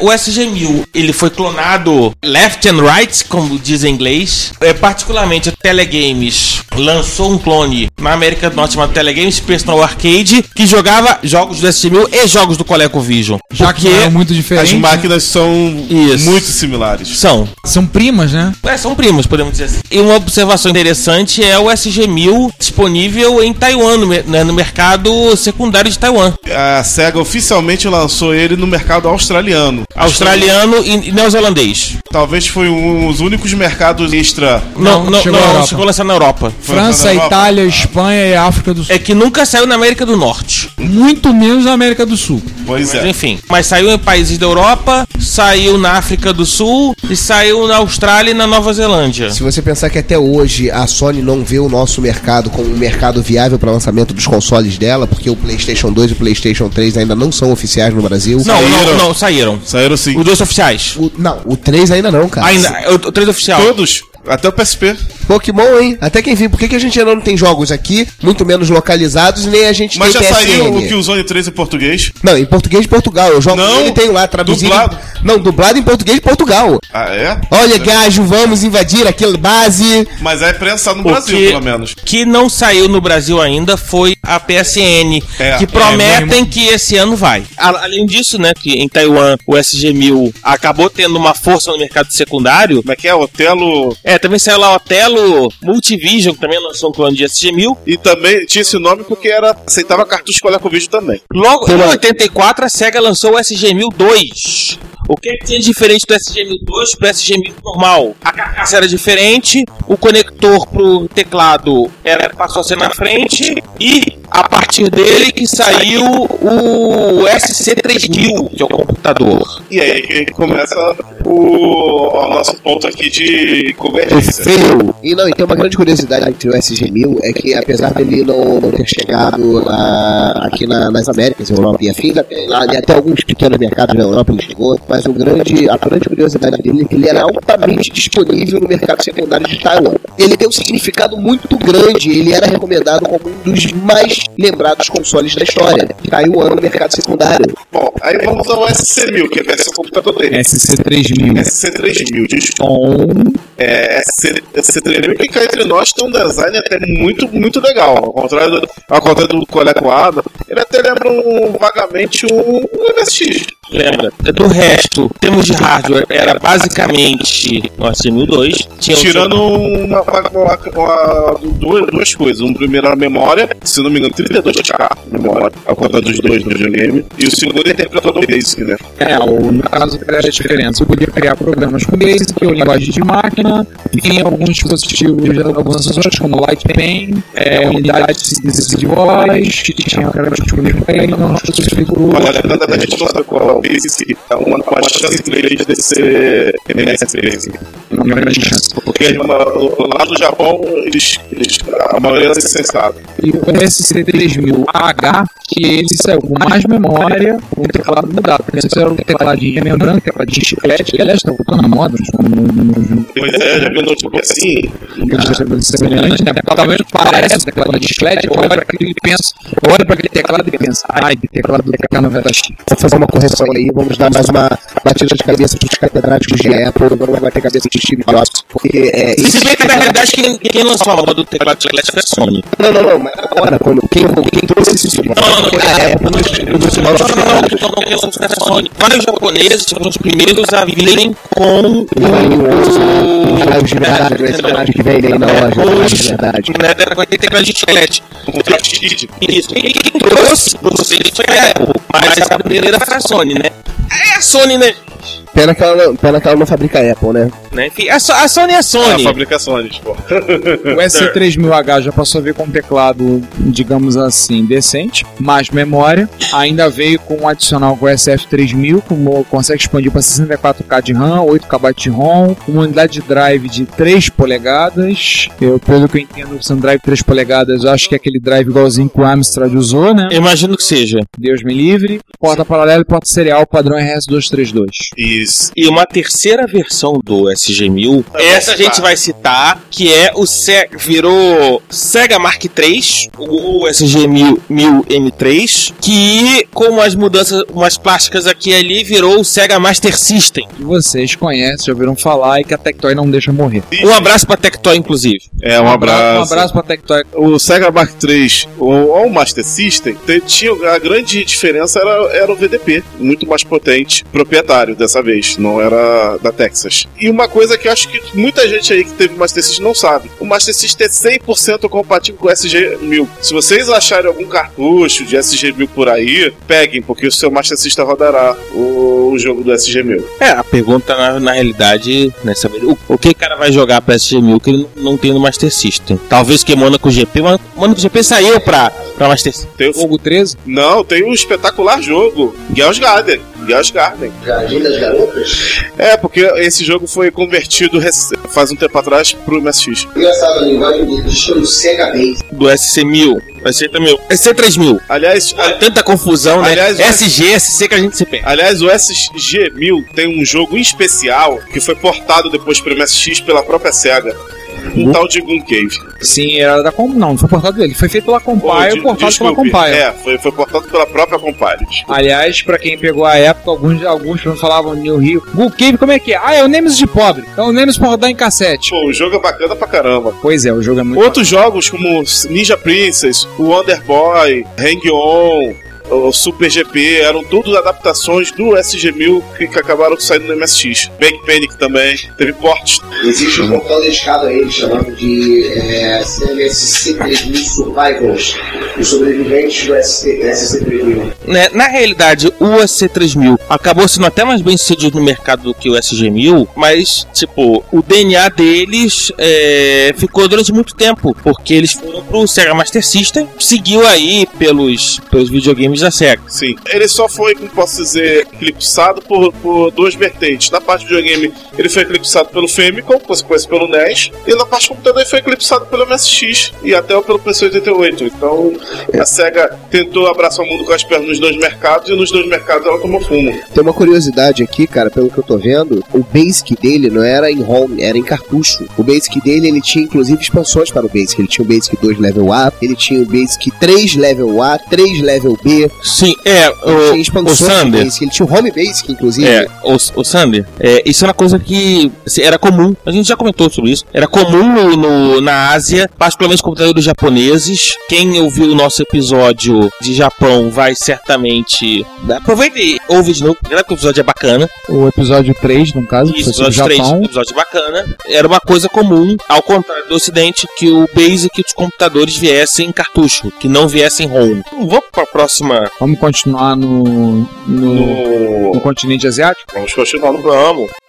O SG-1000 ele foi clonado left and right, como diz em inglês. É, particularmente a Telegames lançou um clone na América do Norte chamado Telegames Personal Arcade que jogava jogos do SG-1000 e jogos do ColecoVision. Já que é muito As diferente. né? máquinas são Isso. muito similares. São. São primas, né? É, são primos, podemos dizer assim. E uma observação interessante é o SG-1000 disponível em Taiwan, no, né, no mercado secundário de Taiwan. A SEGA oficialmente lançou ele no mercado australiano. Australiano e, e neozelandês. Talvez foi um dos únicos mercados extra. Não, Não, não, chegou não, chegou a lançar na Europa. Foi França, na Europa? Itália, Espanha e África do Sul. É que nunca saiu na América do Norte. Muito menos na América do Sul. Pois Mas é. enfim. Mas saiu em países da Europa, saiu na África do Sul e saiu na Austrália e na Nova Zelândia. Se você pensar que até hoje a Sony não vê o nosso mercado como um mercado viável para lançamento dos consoles dela, porque o PlayStation 2 e o PlayStation 3 ainda não são oficiais no Brasil. Não, não, Saíram. não, saíram. Saíram sim. Os dois oficiais. O, não, o 3 ainda não, cara. Ainda, o, o três oficial. Todos, até o PSP. Pokémon, hein? Até que enfim, por que, que a gente ainda não tem jogos aqui, muito menos localizados, nem a gente Mas já tem PSN? saiu o Killzone 3 em português. Não, em português de Portugal. Eu jogo Não, ele tenho lá traduzido. dublado. Não, dublado em português de Portugal. Ah, é? Olha, gajo, vamos invadir aquela base. Mas é prensa no O Brasil, que- pelo menos. que não saiu no Brasil ainda foi a PSN, É, que é, prometem que esse ano vai. Além disso, né, que em Taiwan o SG-1000 acabou tendo uma força no mercado secundário. Como é que é? Otelo. É, também saiu lá o Otelo Multivision, que também lançou um clone de SG-1000. E também tinha esse nome porque era aceitava cartucho com vídeo também. Logo em 84, a SEGA lançou o SG-1000 2. O que, é que tinha de diferente do SG-1000 2 pro SG-1000 normal? A carcaça era diferente, o conector pro teclado era, passou a ser na frente e a partir dele que saiu o SC-3000, que é o computador. E aí que começa o, o nosso ponto aqui de convergência. Feio. E não, e tem uma grande curiosidade entre o SG-1000 é que apesar dele não, não ter chegado lá, aqui na- nas Américas, Europa e lá, e até alguns pequenos mercados na Europa ele chegou, mas o grande, a grande curiosidade dele é que ele era altamente disponível no mercado secundário de Taiwan. Ele tem um significado muito grande, ele era recomendado como um dos mais lembrados consoles da história. Taiwan no mercado secundário. Bom, aí vamos ao SC1000, que é a versão computador dele. SC3000. SC3000, desculpa. É, SC, SC3000 que cá entre nós tem um design até muito, muito legal. Ao contrário do, ao contrário do Coleco Ada, ele até lembra um, vagamente um, um MSX. Lembra? Do resto, em termos de hardware, era basicamente o SG-1000 2. Tinha um- Tirando uma, uma- uma- duas, duas coisas. Um primeiro era a memória, se não me engano, 32K memória, ao dos dois no videogame. E o segundo é interpretador basic, né? É, o, no caso era a diferença. Eu podia criar programas com Basic, ou linguagem de máquina, tem alguns dispositivos, alguns acessórios como Lightpen, é, unidade de voz, que tinha programas disponíveis para ele, não configurou. Olha, tanta da gente não sabe qual é o basic, é uma, uma chance grande de ser MS basic. Não tinha grande chance. Porque uma- lá no Japão, eles, eles, a maioria é sensata. E o SC3000H, que ele saiu com mais memória, com o teclado mudado. Porque antes era um tecladinho lembrando, tecladinho chiclete, que aliás está voltando na moda, no, Pois é, já viu notebook assim? no semelhante, né? Talvez pareça um teclado de chiclete, olha para aquele e pensa, olha para aquele teclado e pensa, ai, que teclado do K90X. Vou fazer uma correção aí, vamos dar mais uma batida de cabeça pros catedráticos de Apple, vamos bater cabeça de Steve Jobs, porque é Se bem que na realidade quem, quem lançou a do teclado chiclete foi a Sony. Não, não, não, mas agora, quando, quem, quem trouxe esse sistema? Não, não, não. É, Não, não. Vários japoneses foram os primeiros a virem com Os verdade, que vem aí na loja, de verdade. né, com aquele teclado de chiclete. Isso. E quem trouxe pra vocês foi a Apple. Mas a primeira foi a Sony, né? É a Sony, né? Pena que ela, não- pena que ela não fabrica Apple, né? né? Enfim, a, So- a Sony é a Sony. fabricações, pô. O SC3000H já passou a vir com um teclado, digamos assim, decente, mais memória. Ainda veio com um adicional com o SF3000, com, consegue expandir para 64K de RAM, 8KB de ROM, uma unidade de drive de 3 polegadas. Eu, pelo que eu entendo, sendo drive 3 polegadas, eu acho que é aquele drive igualzinho que o Amstrad usou, né? Eu imagino que seja. Deus me livre. Porta paralela e porta serial padrão RS232. Isso. E uma terceira versão do SG-1000, essa a gente vai citar, que é o Se virou Sega Mark III, o SG-1000 M3, que com umas mudanças, umas plásticas aqui e ali, virou o Sega Master System. Que vocês conhecem, já ouviram falar e que a Tectoy não deixa morrer. Um abraço pra Tectoy, inclusive. É, um abraço. Um abraço pra Tectoy. O Sega Mark III ou o Master System te- tinha a grande diferença era, era o VDP, muito mais potente, proprietário dessa vez, não era da Texas. E uma coisa que eu acho que muita gente aí que teve Master System não sabe: o Master System é 100% compatível com o SG-1000. Se vocês acharem algum cartucho de SG-1000 por aí, peguem, porque o seu Master System rodará o, o jogo do SG-1000. É, a pergunta na, na realidade, né, saber o, o que o cara vai jogar pra SG-1000 que ele não, não tem no Master System. Talvez que Monaco GP, mas Monaco GP saiu pra, pra Master System. Tem o, Fogo 13. não, tem um espetacular jogo, Gauss Garden. Gauss Garden. Jardim das Garotas? É, porque esse jogo foi convertido faz um tempo atrás pro MSX. Engraçado, a linguagem deles foi o Sega Base. Do SC1000, SC3000, SC3000. Aliás, Há tanta confusão, né? Aliás, SG, SC que a gente se perde. aliás, o SG-1000 tem um jogo em especial que foi portado depois pro MSX pela própria SEGA. Um tal de Gun Cave. Sim, era da Com... Não, não foi portado dele. Foi feito pela Oh, Compile, de- portado pela desculpe. Compile. É, foi, foi portado pela própria Compile. Aliás, pra quem pegou a época, alguns, alguns falavam New Rio. Gu Cave, como é que é? Ah, é o Nemesis de pobre. É o Nemesis pra rodar em cassete. Pô, o jogo é bacana pra caramba. Pois é, o jogo é muito. Outros jogos como Ninja Princess, o Wonder Boy, Hang On, o Super GP, eram tudo adaptações do SG-1000 que, que acabaram saindo no MSX. Bang Panic também, teve portes. Existe um portal dedicado a ele chamado de é, CMSC3000 Survivors, os sobreviventes do SC3000. né, na realidade, o SC3000 acabou sendo até mais bem sucedido no mercado do que o SG1000, mas, tipo, o DNA deles é, ficou durante muito tempo, porque eles foram pro Sega Master System, seguiu aí pelos, pelos videogames da Sega. Sim. Ele só foi, como posso dizer, eclipsado por, por duas vertentes. Na parte de videogame, ele foi eclipsado pelo Famicom, consequência pelo NES, e na parte de computador ele foi eclipsado pelo MSX e até pelo PC-88. Então, a SEGA tentou abraçar o mundo com as pernas nos dois mercados, e nos dois mercados ela tomou fumo. Tem uma curiosidade aqui, cara, pelo que eu tô vendo, o Basic dele não era em ROM, era em cartucho. O Basic dele, ele tinha inclusive expansões para o Basic. Ele tinha o Basic 2 Level A, ele tinha o Basic 3 Level A, 3 Level B, Sim, é, o, o expansões Sander. Basic. Ele tinha o Home Basic, inclusive. É, o, o Sander, é, isso é uma coisa que assim, era comum, a gente já comentou sobre isso, era comum no, no- na Ásia, particularmente computadores japoneses. Quem ouviu o nosso episódio de Japão vai certamente. Aproveita e ouve de novo, porque o episódio é bacana. O episódio 3, no caso, Isso, sobre episódio 3, Japão. episódio bacana. Era uma coisa comum, ao contrário do Ocidente, que o Basic dos computadores viessem em cartucho, que não viessem ROM. Vamos para a próxima. Vamos continuar no, no, No... no continente asiático? Vamos continuar no Vamos.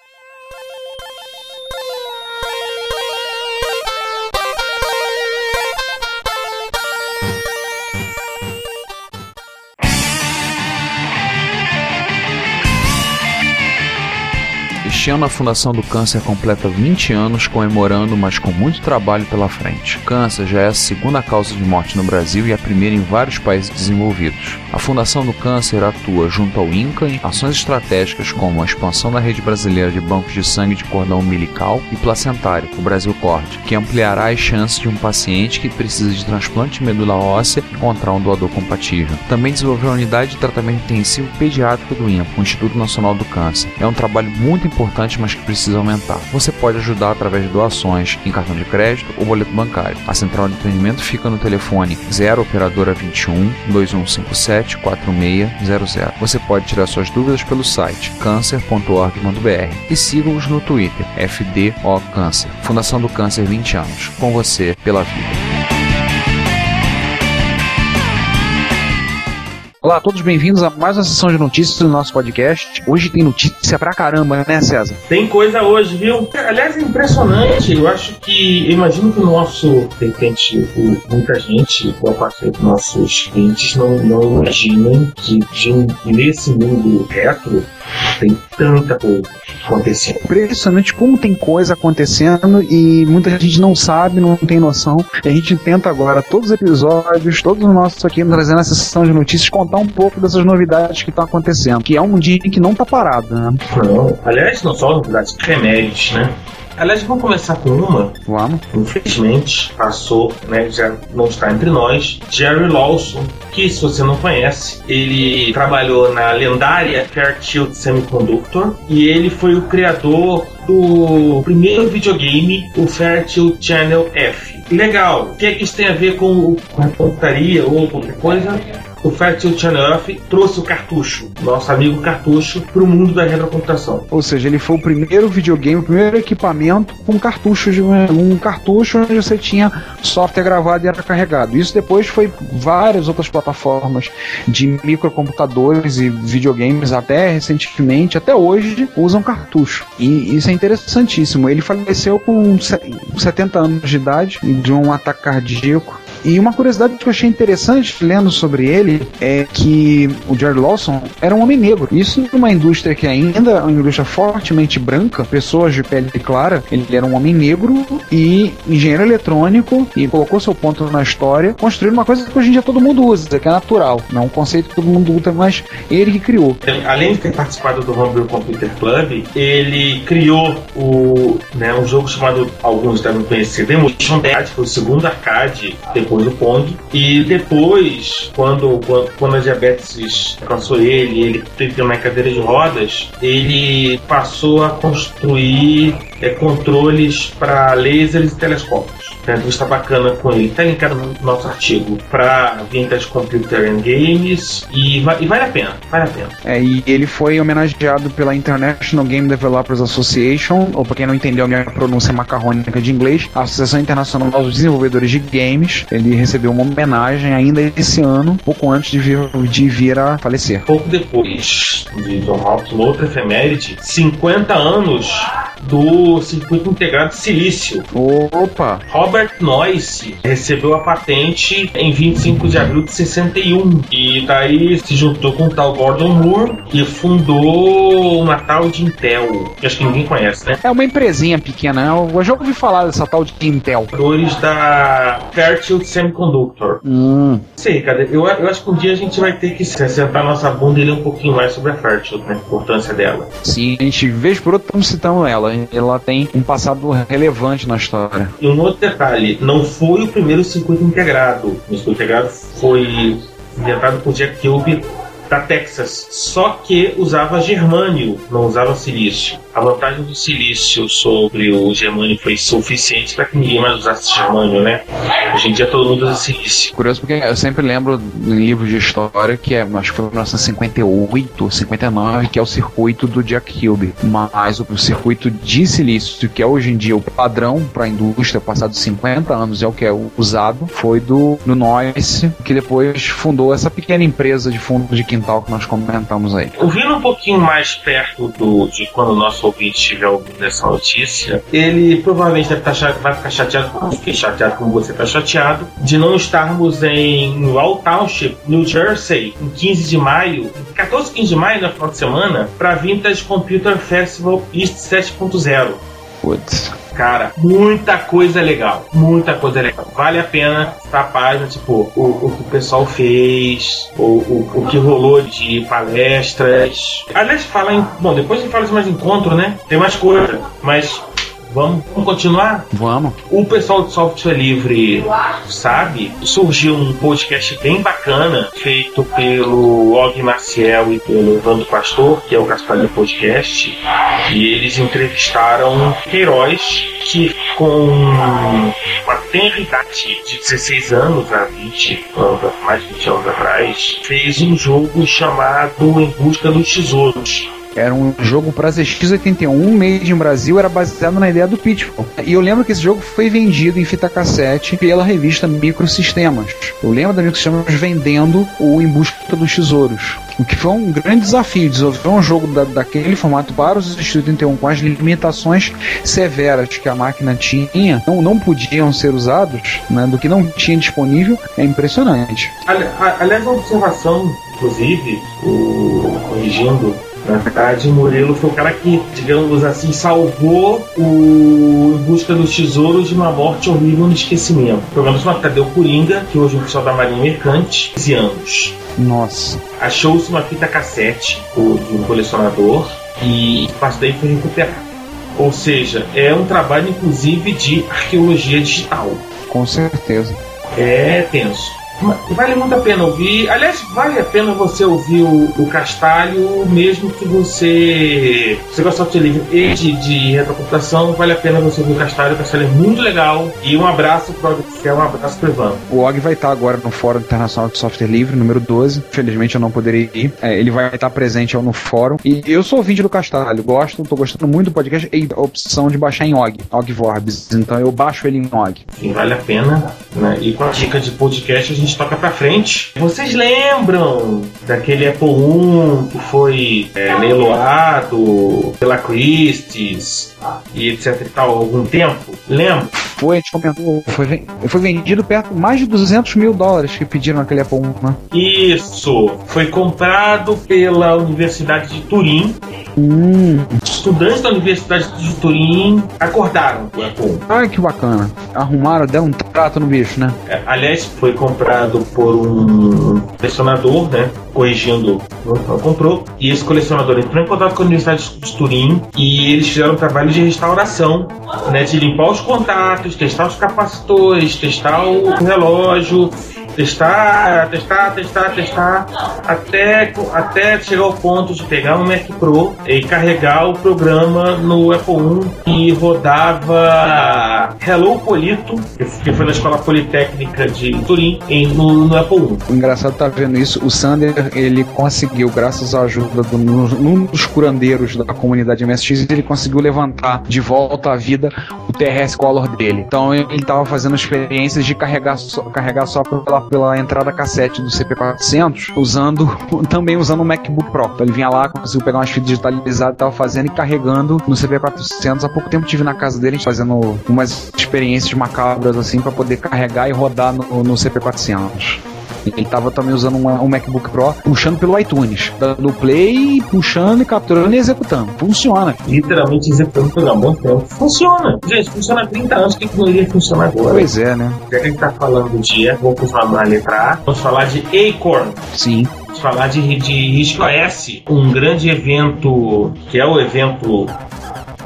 Ano a Fundação do Câncer completa 20 anos comemorando, mas com muito trabalho pela frente. Câncer já é a segunda causa de morte no Brasil e a primeira em vários países desenvolvidos. A Fundação do Câncer atua junto ao INCA em ações estratégicas como a expansão da rede brasileira de bancos de sangue de cordão umbilical e placentário, o Brasil Cord, que ampliará as chances de um paciente que precisa de transplante de medula óssea encontrar um doador compatível. Também desenvolveu a unidade de tratamento intensivo pediátrico do INPA, o Instituto Nacional do Câncer. É um trabalho muito importante, mas que precisa aumentar. Você pode ajudar através de doações em cartão de crédito ou boleto bancário. A central de atendimento fica no telefone 0 operadora 21 2157 4600. Você pode tirar suas dúvidas pelo site cancer.org.br e siga-os no Twitter FDO Câncer. Fundação do Câncer 20 anos. Com você pela vida. Olá todos, bem-vindos a mais uma sessão de notícias do nosso podcast. Hoje tem notícia pra caramba, né, César? Tem coisa hoje, viu? Aliás, é impressionante. Eu acho que. Eu imagino que o nosso. De repente, o- muita gente, boa parte dos nossos clientes, não, não imaginem que de nesse mundo retro tem tanta coisa acontecendo. Impressionante como tem coisa acontecendo e muita gente não sabe, não tem noção. E a gente tenta agora, todos os episódios, todos os nossos aqui, trazendo a sessão de notícias, contar um pouco dessas novidades que estão acontecendo. Que é um dia que não tá parado, né? Não. Aliás, não só novidades, remédios, né? Aliás, vamos começar com uma Vamos. infelizmente passou, né, já não está entre nós, Jerry Lawson, que se você não conhece, ele trabalhou na lendária Fairchild Semiconductor e ele foi o criador do primeiro videogame, o Fairchild Channel F. Legal, o que é que isso tem a ver com a computaria ou qualquer coisa? O Fairchild Channel F trouxe o cartucho, nosso amigo cartucho, para o mundo da retrocomputação. Ou seja, ele foi o primeiro videogame, o primeiro equipamento com cartucho de um cartucho onde você tinha software gravado e era carregado. Isso depois foi várias outras plataformas de microcomputadores e videogames até recentemente, até hoje, usam cartucho. E isso é interessantíssimo. Ele faleceu com se- 70 anos de idade de um ataque cardíaco. E uma curiosidade que eu achei interessante lendo sobre ele é que o Jerry Lawson era um homem negro. Isso numa indústria que ainda é uma indústria fortemente branca, pessoas de pele clara, ele era um homem negro e engenheiro eletrônico e colocou seu ponto na história, construindo uma coisa que hoje em dia todo mundo usa, que é natural. Não é um conceito que todo mundo usa, mas ele que criou. Além de ter participado do Homebrew Computer Club, ele criou o, né, um jogo chamado, alguns devem conhecer, Demolition Dead, foi o segundo arcade depois do Pong. E depois, quando, quando, quando a diabetes alcançou ele, ele teve uma cadeira de rodas, ele passou a construir é, controles para lasers e telescópios. Tem uma entrevista bacana com ele, tá linkado no nosso artigo, para Vintage Computer and Games e, va- e vale a pena, vale a pena. É, e ele foi homenageado pela International Game Developers Association, ou pra quem não entendeu a minha pronúncia macarrônica de inglês, a Associação Internacional dos Desenvolvedores de Games. Ele recebeu uma homenagem ainda esse ano, pouco antes de vir, de vir a falecer. Pouco depois de John Hopkins, uma outra efeméride, 50 anos do circuito integrado de silício. Opa! Robert Noyce recebeu a patente em 25 de abril de 61 e daí se juntou com o tal Gordon Moore e fundou uma tal de Intel, que acho que ninguém conhece, né? É uma empresinha pequena, eu já ouvi falar dessa tal de Intel. Criadores da Fairchild Semiconductor. Hum, sei, cara, eu, eu acho que um dia a gente vai ter que sentar nossa bunda e ler um pouquinho mais sobre a Fairchild, né? A importância dela. sim, a gente vez por outra estamos citando ela. Ela tem um passado relevante na história. E um outro detalhe, não foi o primeiro circuito integrado. O circuito integrado foi inventado por Jack Kilby da Texas, só que usava germânio, não usava silício. A vantagem do silício sobre o germânio foi suficiente para que ninguém mais usasse germânio, né? Hoje em dia todo mundo usa silício. Curioso porque eu sempre lembro em livros de história que é, acho que foi 1958, 59, que é o circuito do Jack Kilby. Mas o, circuito de silício, que é hoje em dia o padrão para a indústria, passados 50 anos, é o que é usado, foi do, do Noyce, que depois fundou essa pequena empresa de fundo de quintal que nós comentamos aí. Ouvindo um pouquinho mais perto do, de quando o nosso ouvinte estiver ouvindo essa notícia, ele provavelmente deve estar cha- vai ficar chateado, como eu fiquei chateado como você está chateado, de não estarmos em Wall Township, New Jersey, em 15 de maio, 14 15 de maio, no final de semana, para Vintage Computer Festival East 7.0. Putz. Cara, muita coisa legal. Muita coisa legal. Vale a pena estar a página, tipo, o, o que o pessoal fez, o, o, o que rolou de palestras. Aliás, fala em. Bom, depois a gente fala de mais encontro, né? Tem mais coisa. Mas vamos, vamos continuar? Vamos. O pessoal do software livre sabe, surgiu um podcast bem bacana feito pelo Og Maciel e pelo Evandro Pastor, que é o Gasparinho Podcast, e eles entrevistaram Queiroz, que com uma tenra idade de 16 anos, há 20 anos, mais de 20 anos atrás, fez um jogo chamado Em Busca dos Tesouros. Era um jogo para ZX81, made em Brasil, era baseado na ideia do Pitfall. E eu lembro que esse jogo foi vendido em fita cassete pela revista Microsistemas. Eu lembro da Microsistemas vendendo o Em Busca dos Tesouros. O que foi um grande desafio, desenvolver um jogo da- daquele formato para os ZX81 com as limitações severas que a máquina tinha, não, não podiam ser usados, né, do que não tinha disponível, é impressionante. Aliás, uma observação, inclusive, o, corrigindo, na verdade, Murilo foi o cara que, digamos assim, salvou o Em Busca dos Tesouros de uma morte horrível no esquecimento. O programa chamado Tadeu Coringa, que hoje é um oficial da Marinha Mercante, 15 anos. Nossa. Achou-se uma fita cassete de um colecionador e parte daí foi recuperado. Ou seja, é um trabalho, inclusive, de arqueologia digital. Com certeza. É tenso. Vale muito a pena ouvir. Aliás, vale a pena você ouvir o, o Castalho, mesmo que você. Você gosta de software livre e de, retrocomputação, vale a pena você ouvir o Castalho. O Castalho é muito legal. E um abraço para o um abraço pro Ivan. O Og vai estar agora no Fórum Internacional de Software Livre, número 12. Infelizmente eu não poderei ir. É, ele vai estar presente no fórum. E eu sou ouvinte do Castalho, gosto, tô gostando muito do podcast e a opção de baixar em Og, Og Vorbis. Então eu baixo ele em Og. Enfim, vale a pena. Né? E com a dica de podcast, a gente toca pra frente. Vocês lembram daquele Apple I que foi é, leiloado pela Christie's e etc e tal há algum tempo? Lembra? Foi, a gente comentou, foi, foi vendido perto mais de 200 mil dólares que pediram naquele Apple I, né? Isso, foi comprado pela Universidade de Turim. Estudantes da Universidade de Turim acordaram o. Ai, que bacana. Arrumaram, deram um trato no bicho, né? É, Aliás, foi comprado por um colecionador, né? Corrigindo, comprou. E esse colecionador entrou em contato com a Universidade de Turim e eles fizeram um trabalho de restauração, né? De limpar os contatos, testar os capacitores, testar o relógio, testar, testar, testar, testar, até, até chegar ao ponto de pegar um Mac Pro e carregar o programa no Apple I e rodava Hello Polito, que foi na Escola Politécnica de Turim, em- no, no Apple I. O engraçado tá vendo isso, o Sander, ele conseguiu, graças à ajuda de um dos curandeiros da comunidade MSX, ele conseguiu levantar de volta à vida o TRS Color dele. Então ele tava fazendo experiências de carregar só, carregar só pela, pela entrada cassete do CP400, usando também usando o MacBook Pro. Então ele vinha lá, conseguiu pegar umas fitas digitalizadas, tava fazendo e carregando no CP400. Há pouco tempo tive na casa dele fazendo umas experiências macabras assim para poder carregar e rodar no, no CP400. Ele tava também usando uma- um MacBook Pro, puxando pelo iTunes, dando play, puxando e capturando e executando. Funciona. Literalmente executando o programa há bom tempo. Funciona. Gente, funciona há 30 anos, que iria funcionar agora? Pois é, né? Já que a gente tá falando de vamos continuar na letra A, vamos falar de Acorn. Sim. Vamos falar de, de Risco OS, um grande evento, que é o evento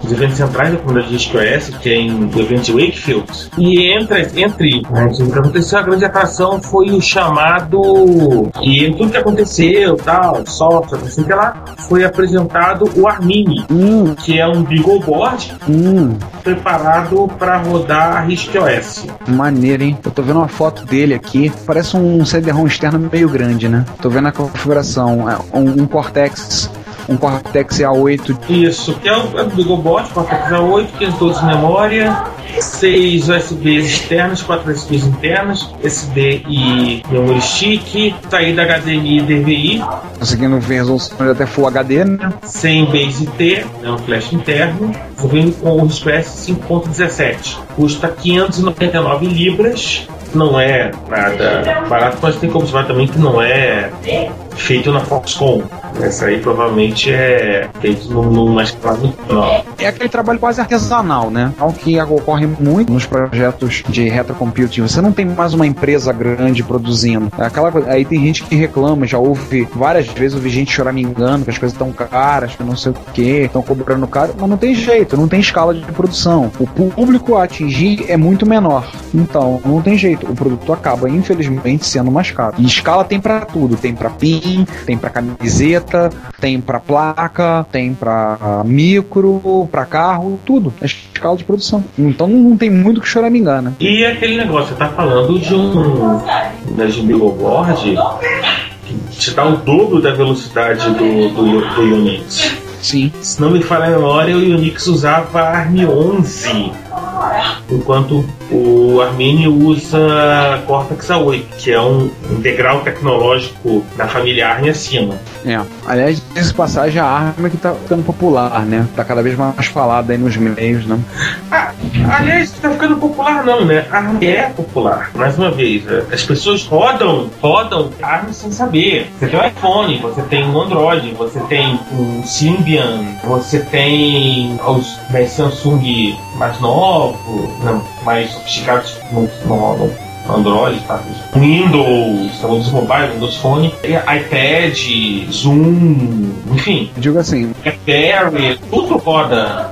os eventos centrais da comunidade de OS, que é em, o evento de Wakefield. E entre, entre né, o que aconteceu, a grande atração foi o chamado. E tudo que aconteceu, tal, software, assim que lá, foi apresentado o Armini, Hum, que é um Beagleboard hum. preparado para rodar Risco OS. Maneiro, hein? Eu tô vendo uma foto dele aqui. Parece um CD-ROM externo meio grande, né? Tô vendo a configuração. É um, um Cortex. Um Cortex A8. Isso, que é o, é o Beagleboard, Cortex A8, 512 de memória, 6 USBs externos, 4 USBs internas, SD e memory stick, saída HDMI e DVI, Conseguindo ver resolução até Full HD, né? sem base T, é um flash interno, vindo com o RISC-OS 5.17. Custa 599 libras, não é nada barato, mas tem como observar também que não é feito na Foxconn. Essa aí provavelmente é feito num- numa escala menor. É aquele trabalho quase artesanal, né? Algo que ocorre muito nos projetos de retrocomputing. Você não tem mais uma empresa grande produzindo. É Aquela, aí tem gente que reclama, já houve várias vezes, ouvi gente choramingando que as coisas estão caras, que não sei o que, estão cobrando caro, mas não tem jeito, não tem escala de produção. O público a atingir é muito menor. Então, não tem jeito. O produto acaba, infelizmente, sendo mais caro. E escala tem pra tudo. Tem pra PIN, tem pra camiseta, tem pra placa, tem ah, micro, pra carro, tudo. É escala de produção. Então não tem muito que choramingar, né? E aquele negócio, você tá falando de um né, de um Beagleboard que te dá o dobro da velocidade do, do, do Unix. Sim. Se não me falha a memória, o Unix usava ARM 11, enquanto o Armini usa Cortex A8, que é um, um degrau tecnológico da família ARM acima. É. Aliás, nessa passagem, a arma que tá ficando popular, né? Tá cada vez mais falada aí nos meios, né? Ah, aliás, tá ficando popular não, né? ARM é popular. Mais uma vez, é, as pessoas rodam, rodam ARM sem saber. Você tem um iPhone, você tem um Android, você tem um Symbian, você tem os né, Samsung mais novos, né, mais sofisticados no, no, no Android, tá? Windows, Windows Mobile, Windows Phone, iPad, Zoom, enfim, digo assim, BlackBerry, tudo roda.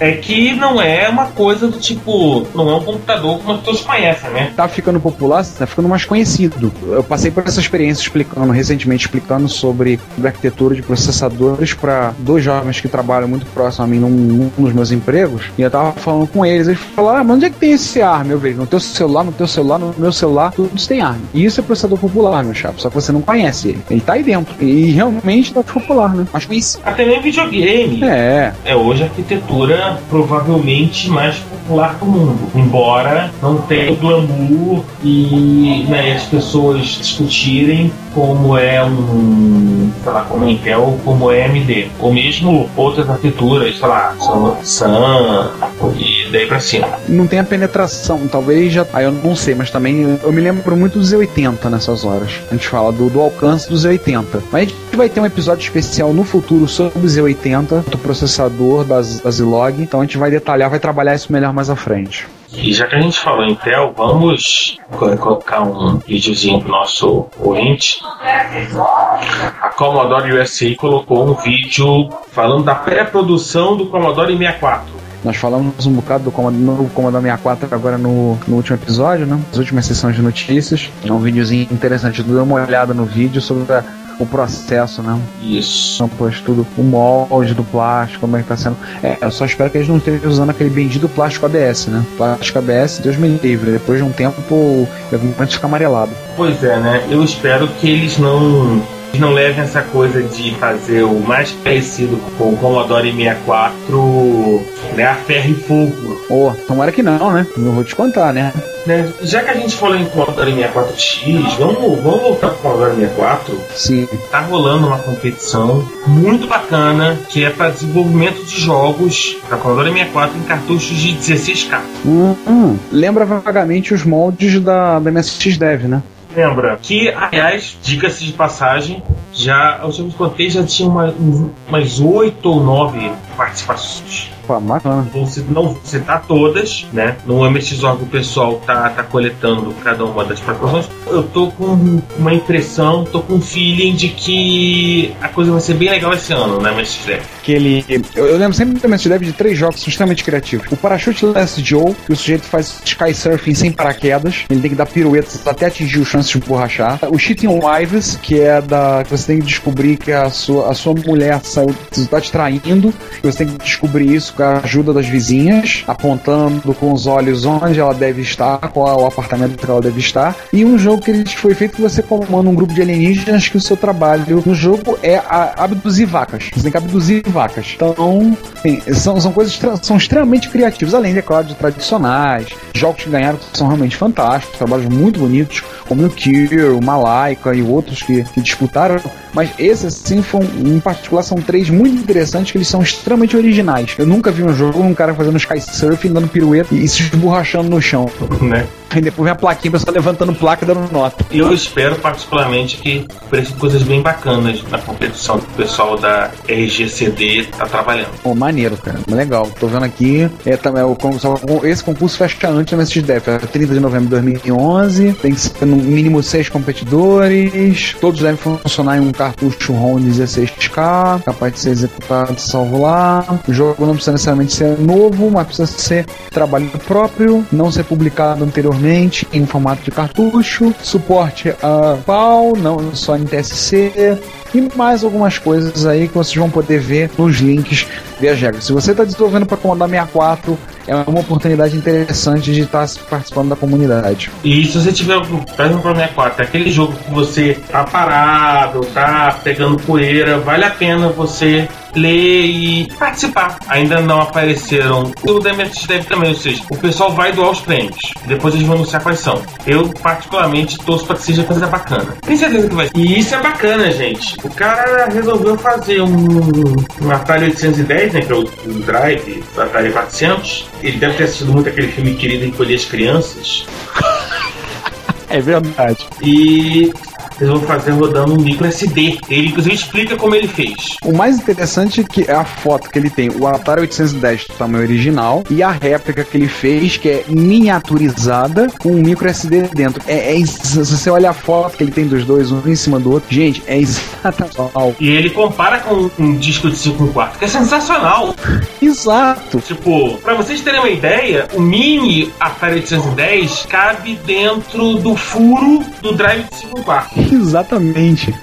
É que não é uma coisa do tipo, não é um computador como as pessoas conhecem, né? tá ficando popular, tá ficando mais conhecido. Eu passei por essa experiência explicando, recentemente explicando sobre arquitetura de processadores para dois jovens que trabalham muito próximo a mim num, num dos meus empregos. E eu tava falando com eles, eles falaram: Ah, mas onde é que tem esse ARM? Eu vejo, no teu celular, no teu celular, no meu celular, tudo isso tem ARM. E isso é processador popular, meu chapa, só que você não conhece ele. Ele tá aí dentro. E realmente tá popular, né? Mas conhecido. Até mesmo videogame. É, É hoje a arquitetura provavelmente mais popular do mundo. Embora não tenha o glamour e né, as pessoas discutirem como é um, sei lá, como é Intel, como é AMD. Ou mesmo outras arquiteturas, sei lá, Sun e daí pra cima. Não tem a penetração, talvez já. Aí eu não sei, mas também eu- me lembro muito do Z80 nessas horas. A gente fala do, do alcance do Z80. Mas a gente vai ter um episódio especial no futuro sobre o Z80, do processador da Zilog. Então a gente vai detalhar, vai trabalhar isso melhor mais à frente. E já que a gente falou em Intel, vamos co- colocar um videozinho pro nosso ouvinte. A Commodore USA colocou um vídeo falando da pré-produção do Commodore 64. Nós falamos um bocado do Commodore, no Commodore 64 agora no, no último episódio, né? As últimas sessões de notícias. É um videozinho interessante. Dê uma olhada no vídeo sobre a- o processo, né? Isso. Pois tudo, o molde do plástico, como é que tá sendo. É, eu só espero que eles não estejam usando aquele bendito plástico ABS, né? Plástico ABS, Deus me livre. Depois de um tempo, o equipamento fica amarelado. Pois é, né? Eu espero que eles não, eles não levem essa coisa de fazer o mais parecido com o Commodore 64, né? A ferro e fogo. Ô, tomara que não, né? Não vou te contar, né? Né? Já que a gente falou em Commodore 64X, vamos, vamos voltar pro Commodore 64. Sim. Tá rolando uma competição muito bacana que é para desenvolvimento de jogos da Commodore 64 em cartuchos de 16K. Hum, hum. Lembra vagamente os moldes da, da MSX Dev, né? Lembra que, aliás, diga-se de passagem, já os que contei já tinha uma, um- umas oito ou nove participações. Pô, bacana. Não vou citar todas, né? No MXORG o pessoal tá, tá coletando cada uma das participações. Eu tô com uma impressão, tô com um feeling de que a coisa vai ser bem legal esse ano, né, MXDev? Que ele. Eu, eu lembro sempre da MSX Dev de três jogos extremamente criativos. O Parachute Last Joe, que o sujeito faz sky surfing sem paraquedas. Ele tem que dar piruetas até atingir o chance de borrachar. O Cheating Wives, que é da. que você tem que descobrir que a sua, a sua mulher saiu, tá te traindo. Você tem que descobrir isso com a ajuda das vizinhas, apontando com os olhos onde ela deve estar, qual é o apartamento que ela deve estar. E um jogo que foi feito que você comanda um grupo de alienígenas que o seu trabalho no jogo é a- abduzir vacas. Você tem que abduzir vacas. Então, assim, são, são coisas são extremamente criativas, além, é claro, de tradicionais. Jogos que ganharam que são realmente fantásticos, trabalhos muito bonitos, como o Cure, o Malaika e outros que, que disputaram. Mas esses, assim, foram, em particular, são três muito interessantes que eles são extremamente originais. Eu nunca vi um jogo um cara fazendo sky surfing, dando pirueta e se esborrachando no chão. Né? Aí depois vem a plaquinha, o pessoal levantando placa e dando nota. Eu espero particularmente que apareçam coisas bem bacanas na competição que o pessoal da RGCD tá trabalhando. Pô, maneiro, cara. Legal. Tô vendo aqui. É, também, o, con- só- esse concurso fecha antes do MSX Def. É 30 de novembro de 2011. Tem que ser no mínimo seis competidores. Todos devem funcionar em um cartucho ROM 16K. Capaz de ser executado salvo lá. O jogo não precisa necessariamente ser novo, mas precisa ser trabalho próprio. Não ser publicado anteriormente em formato de cartucho. Suporte a PAL, não só em TSC e mais algumas coisas aí que vocês vão poder ver nos links das regras. Se você está desenvolvendo para Commodore 64, é uma oportunidade interessante de estar participando da comunidade. E se você tiver um trazendo para 64, é aquele jogo que você tá parado, tá pegando poeira, vale a pena você ler e participar. Ainda não apareceram. O DMX deve também, ou seja, o pessoal vai doar os prêmios. Depois eles vão anunciar quais são. Eu, particularmente, torço para que seja coisa bacana. Tenho certeza que vai ser. E isso é bacana, gente. O cara resolveu fazer um, um Atari 810, né, que é o, o Drive do Atari 400. Ele deve ter assistido muito aquele filme Querido Encolher as Crianças. É verdade. E eles vão fazer rodando um micro SD. Ele inclusive explica como ele fez. O mais interessante é que é a foto que ele tem, o Atari 810 do tamanho original e a réplica que ele fez, que é miniaturizada com um micro SD dentro. É, é- se você olha a foto que ele tem dos dois, um em cima do outro, gente, é exatamente. E ele compara com um disco de 5 quarto, que é sensacional. Exato. Tipo, pra vocês terem uma ideia, o mini Atari 810 cabe dentro do furo do drive de 5 quarto. Exatamente.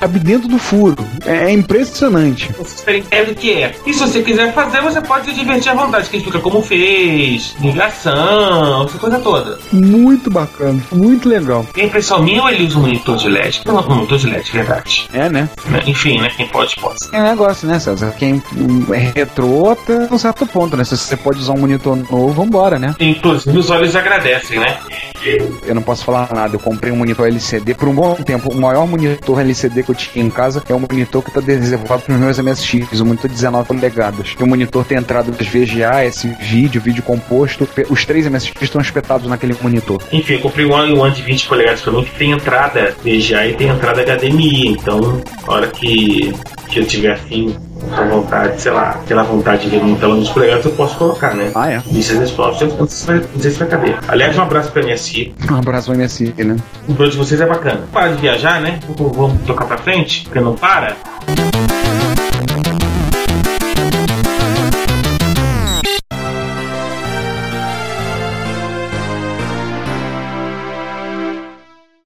Cabe dentro do furo. É impressionante. vocês terem ideia do que é. E se você quiser fazer, você pode se divertir à vontade, que explica como fez, ligação, essa coisa toda. Muito bacana, muito legal. Tem impressão minha ou ele usa um monitor de LED? Não, um monitor de LED, verdade. É, né? Né? Enfim, né? Quem pode, pode. É um negócio, né, César? Quem hum, é retrô até um certo ponto, né? Se você pode usar um monitor novo, vambora, né? Inclusive, os olhos agradecem, né? Eu não posso falar nada. Eu comprei um monitor LCD por um bom tempo. O maior monitor LCD que eu tinha em casa é um monitor que está reservado para os meus MSX, um monitor de 19 polegadas. E o monitor tem entrada VGA, esse vídeo, vídeo composto. Os três MSX estão espetados naquele monitor. Enfim, eu comprei um One de 20 polegadas mim que tem entrada VGA e tem entrada HDMI. Então, na hora que, que eu tiver afim, com vontade, sei lá, pela vontade de ver um telão de polegadas, eu posso colocar, né? Ah, é? Isso é resposta. Não sei se vai- caber. Aliás, um abraço pra MSI. Um abraço ao MSI, né? O plano de vocês é bacana. Para de viajar, né? Vamos tocar pra frente, porque não para.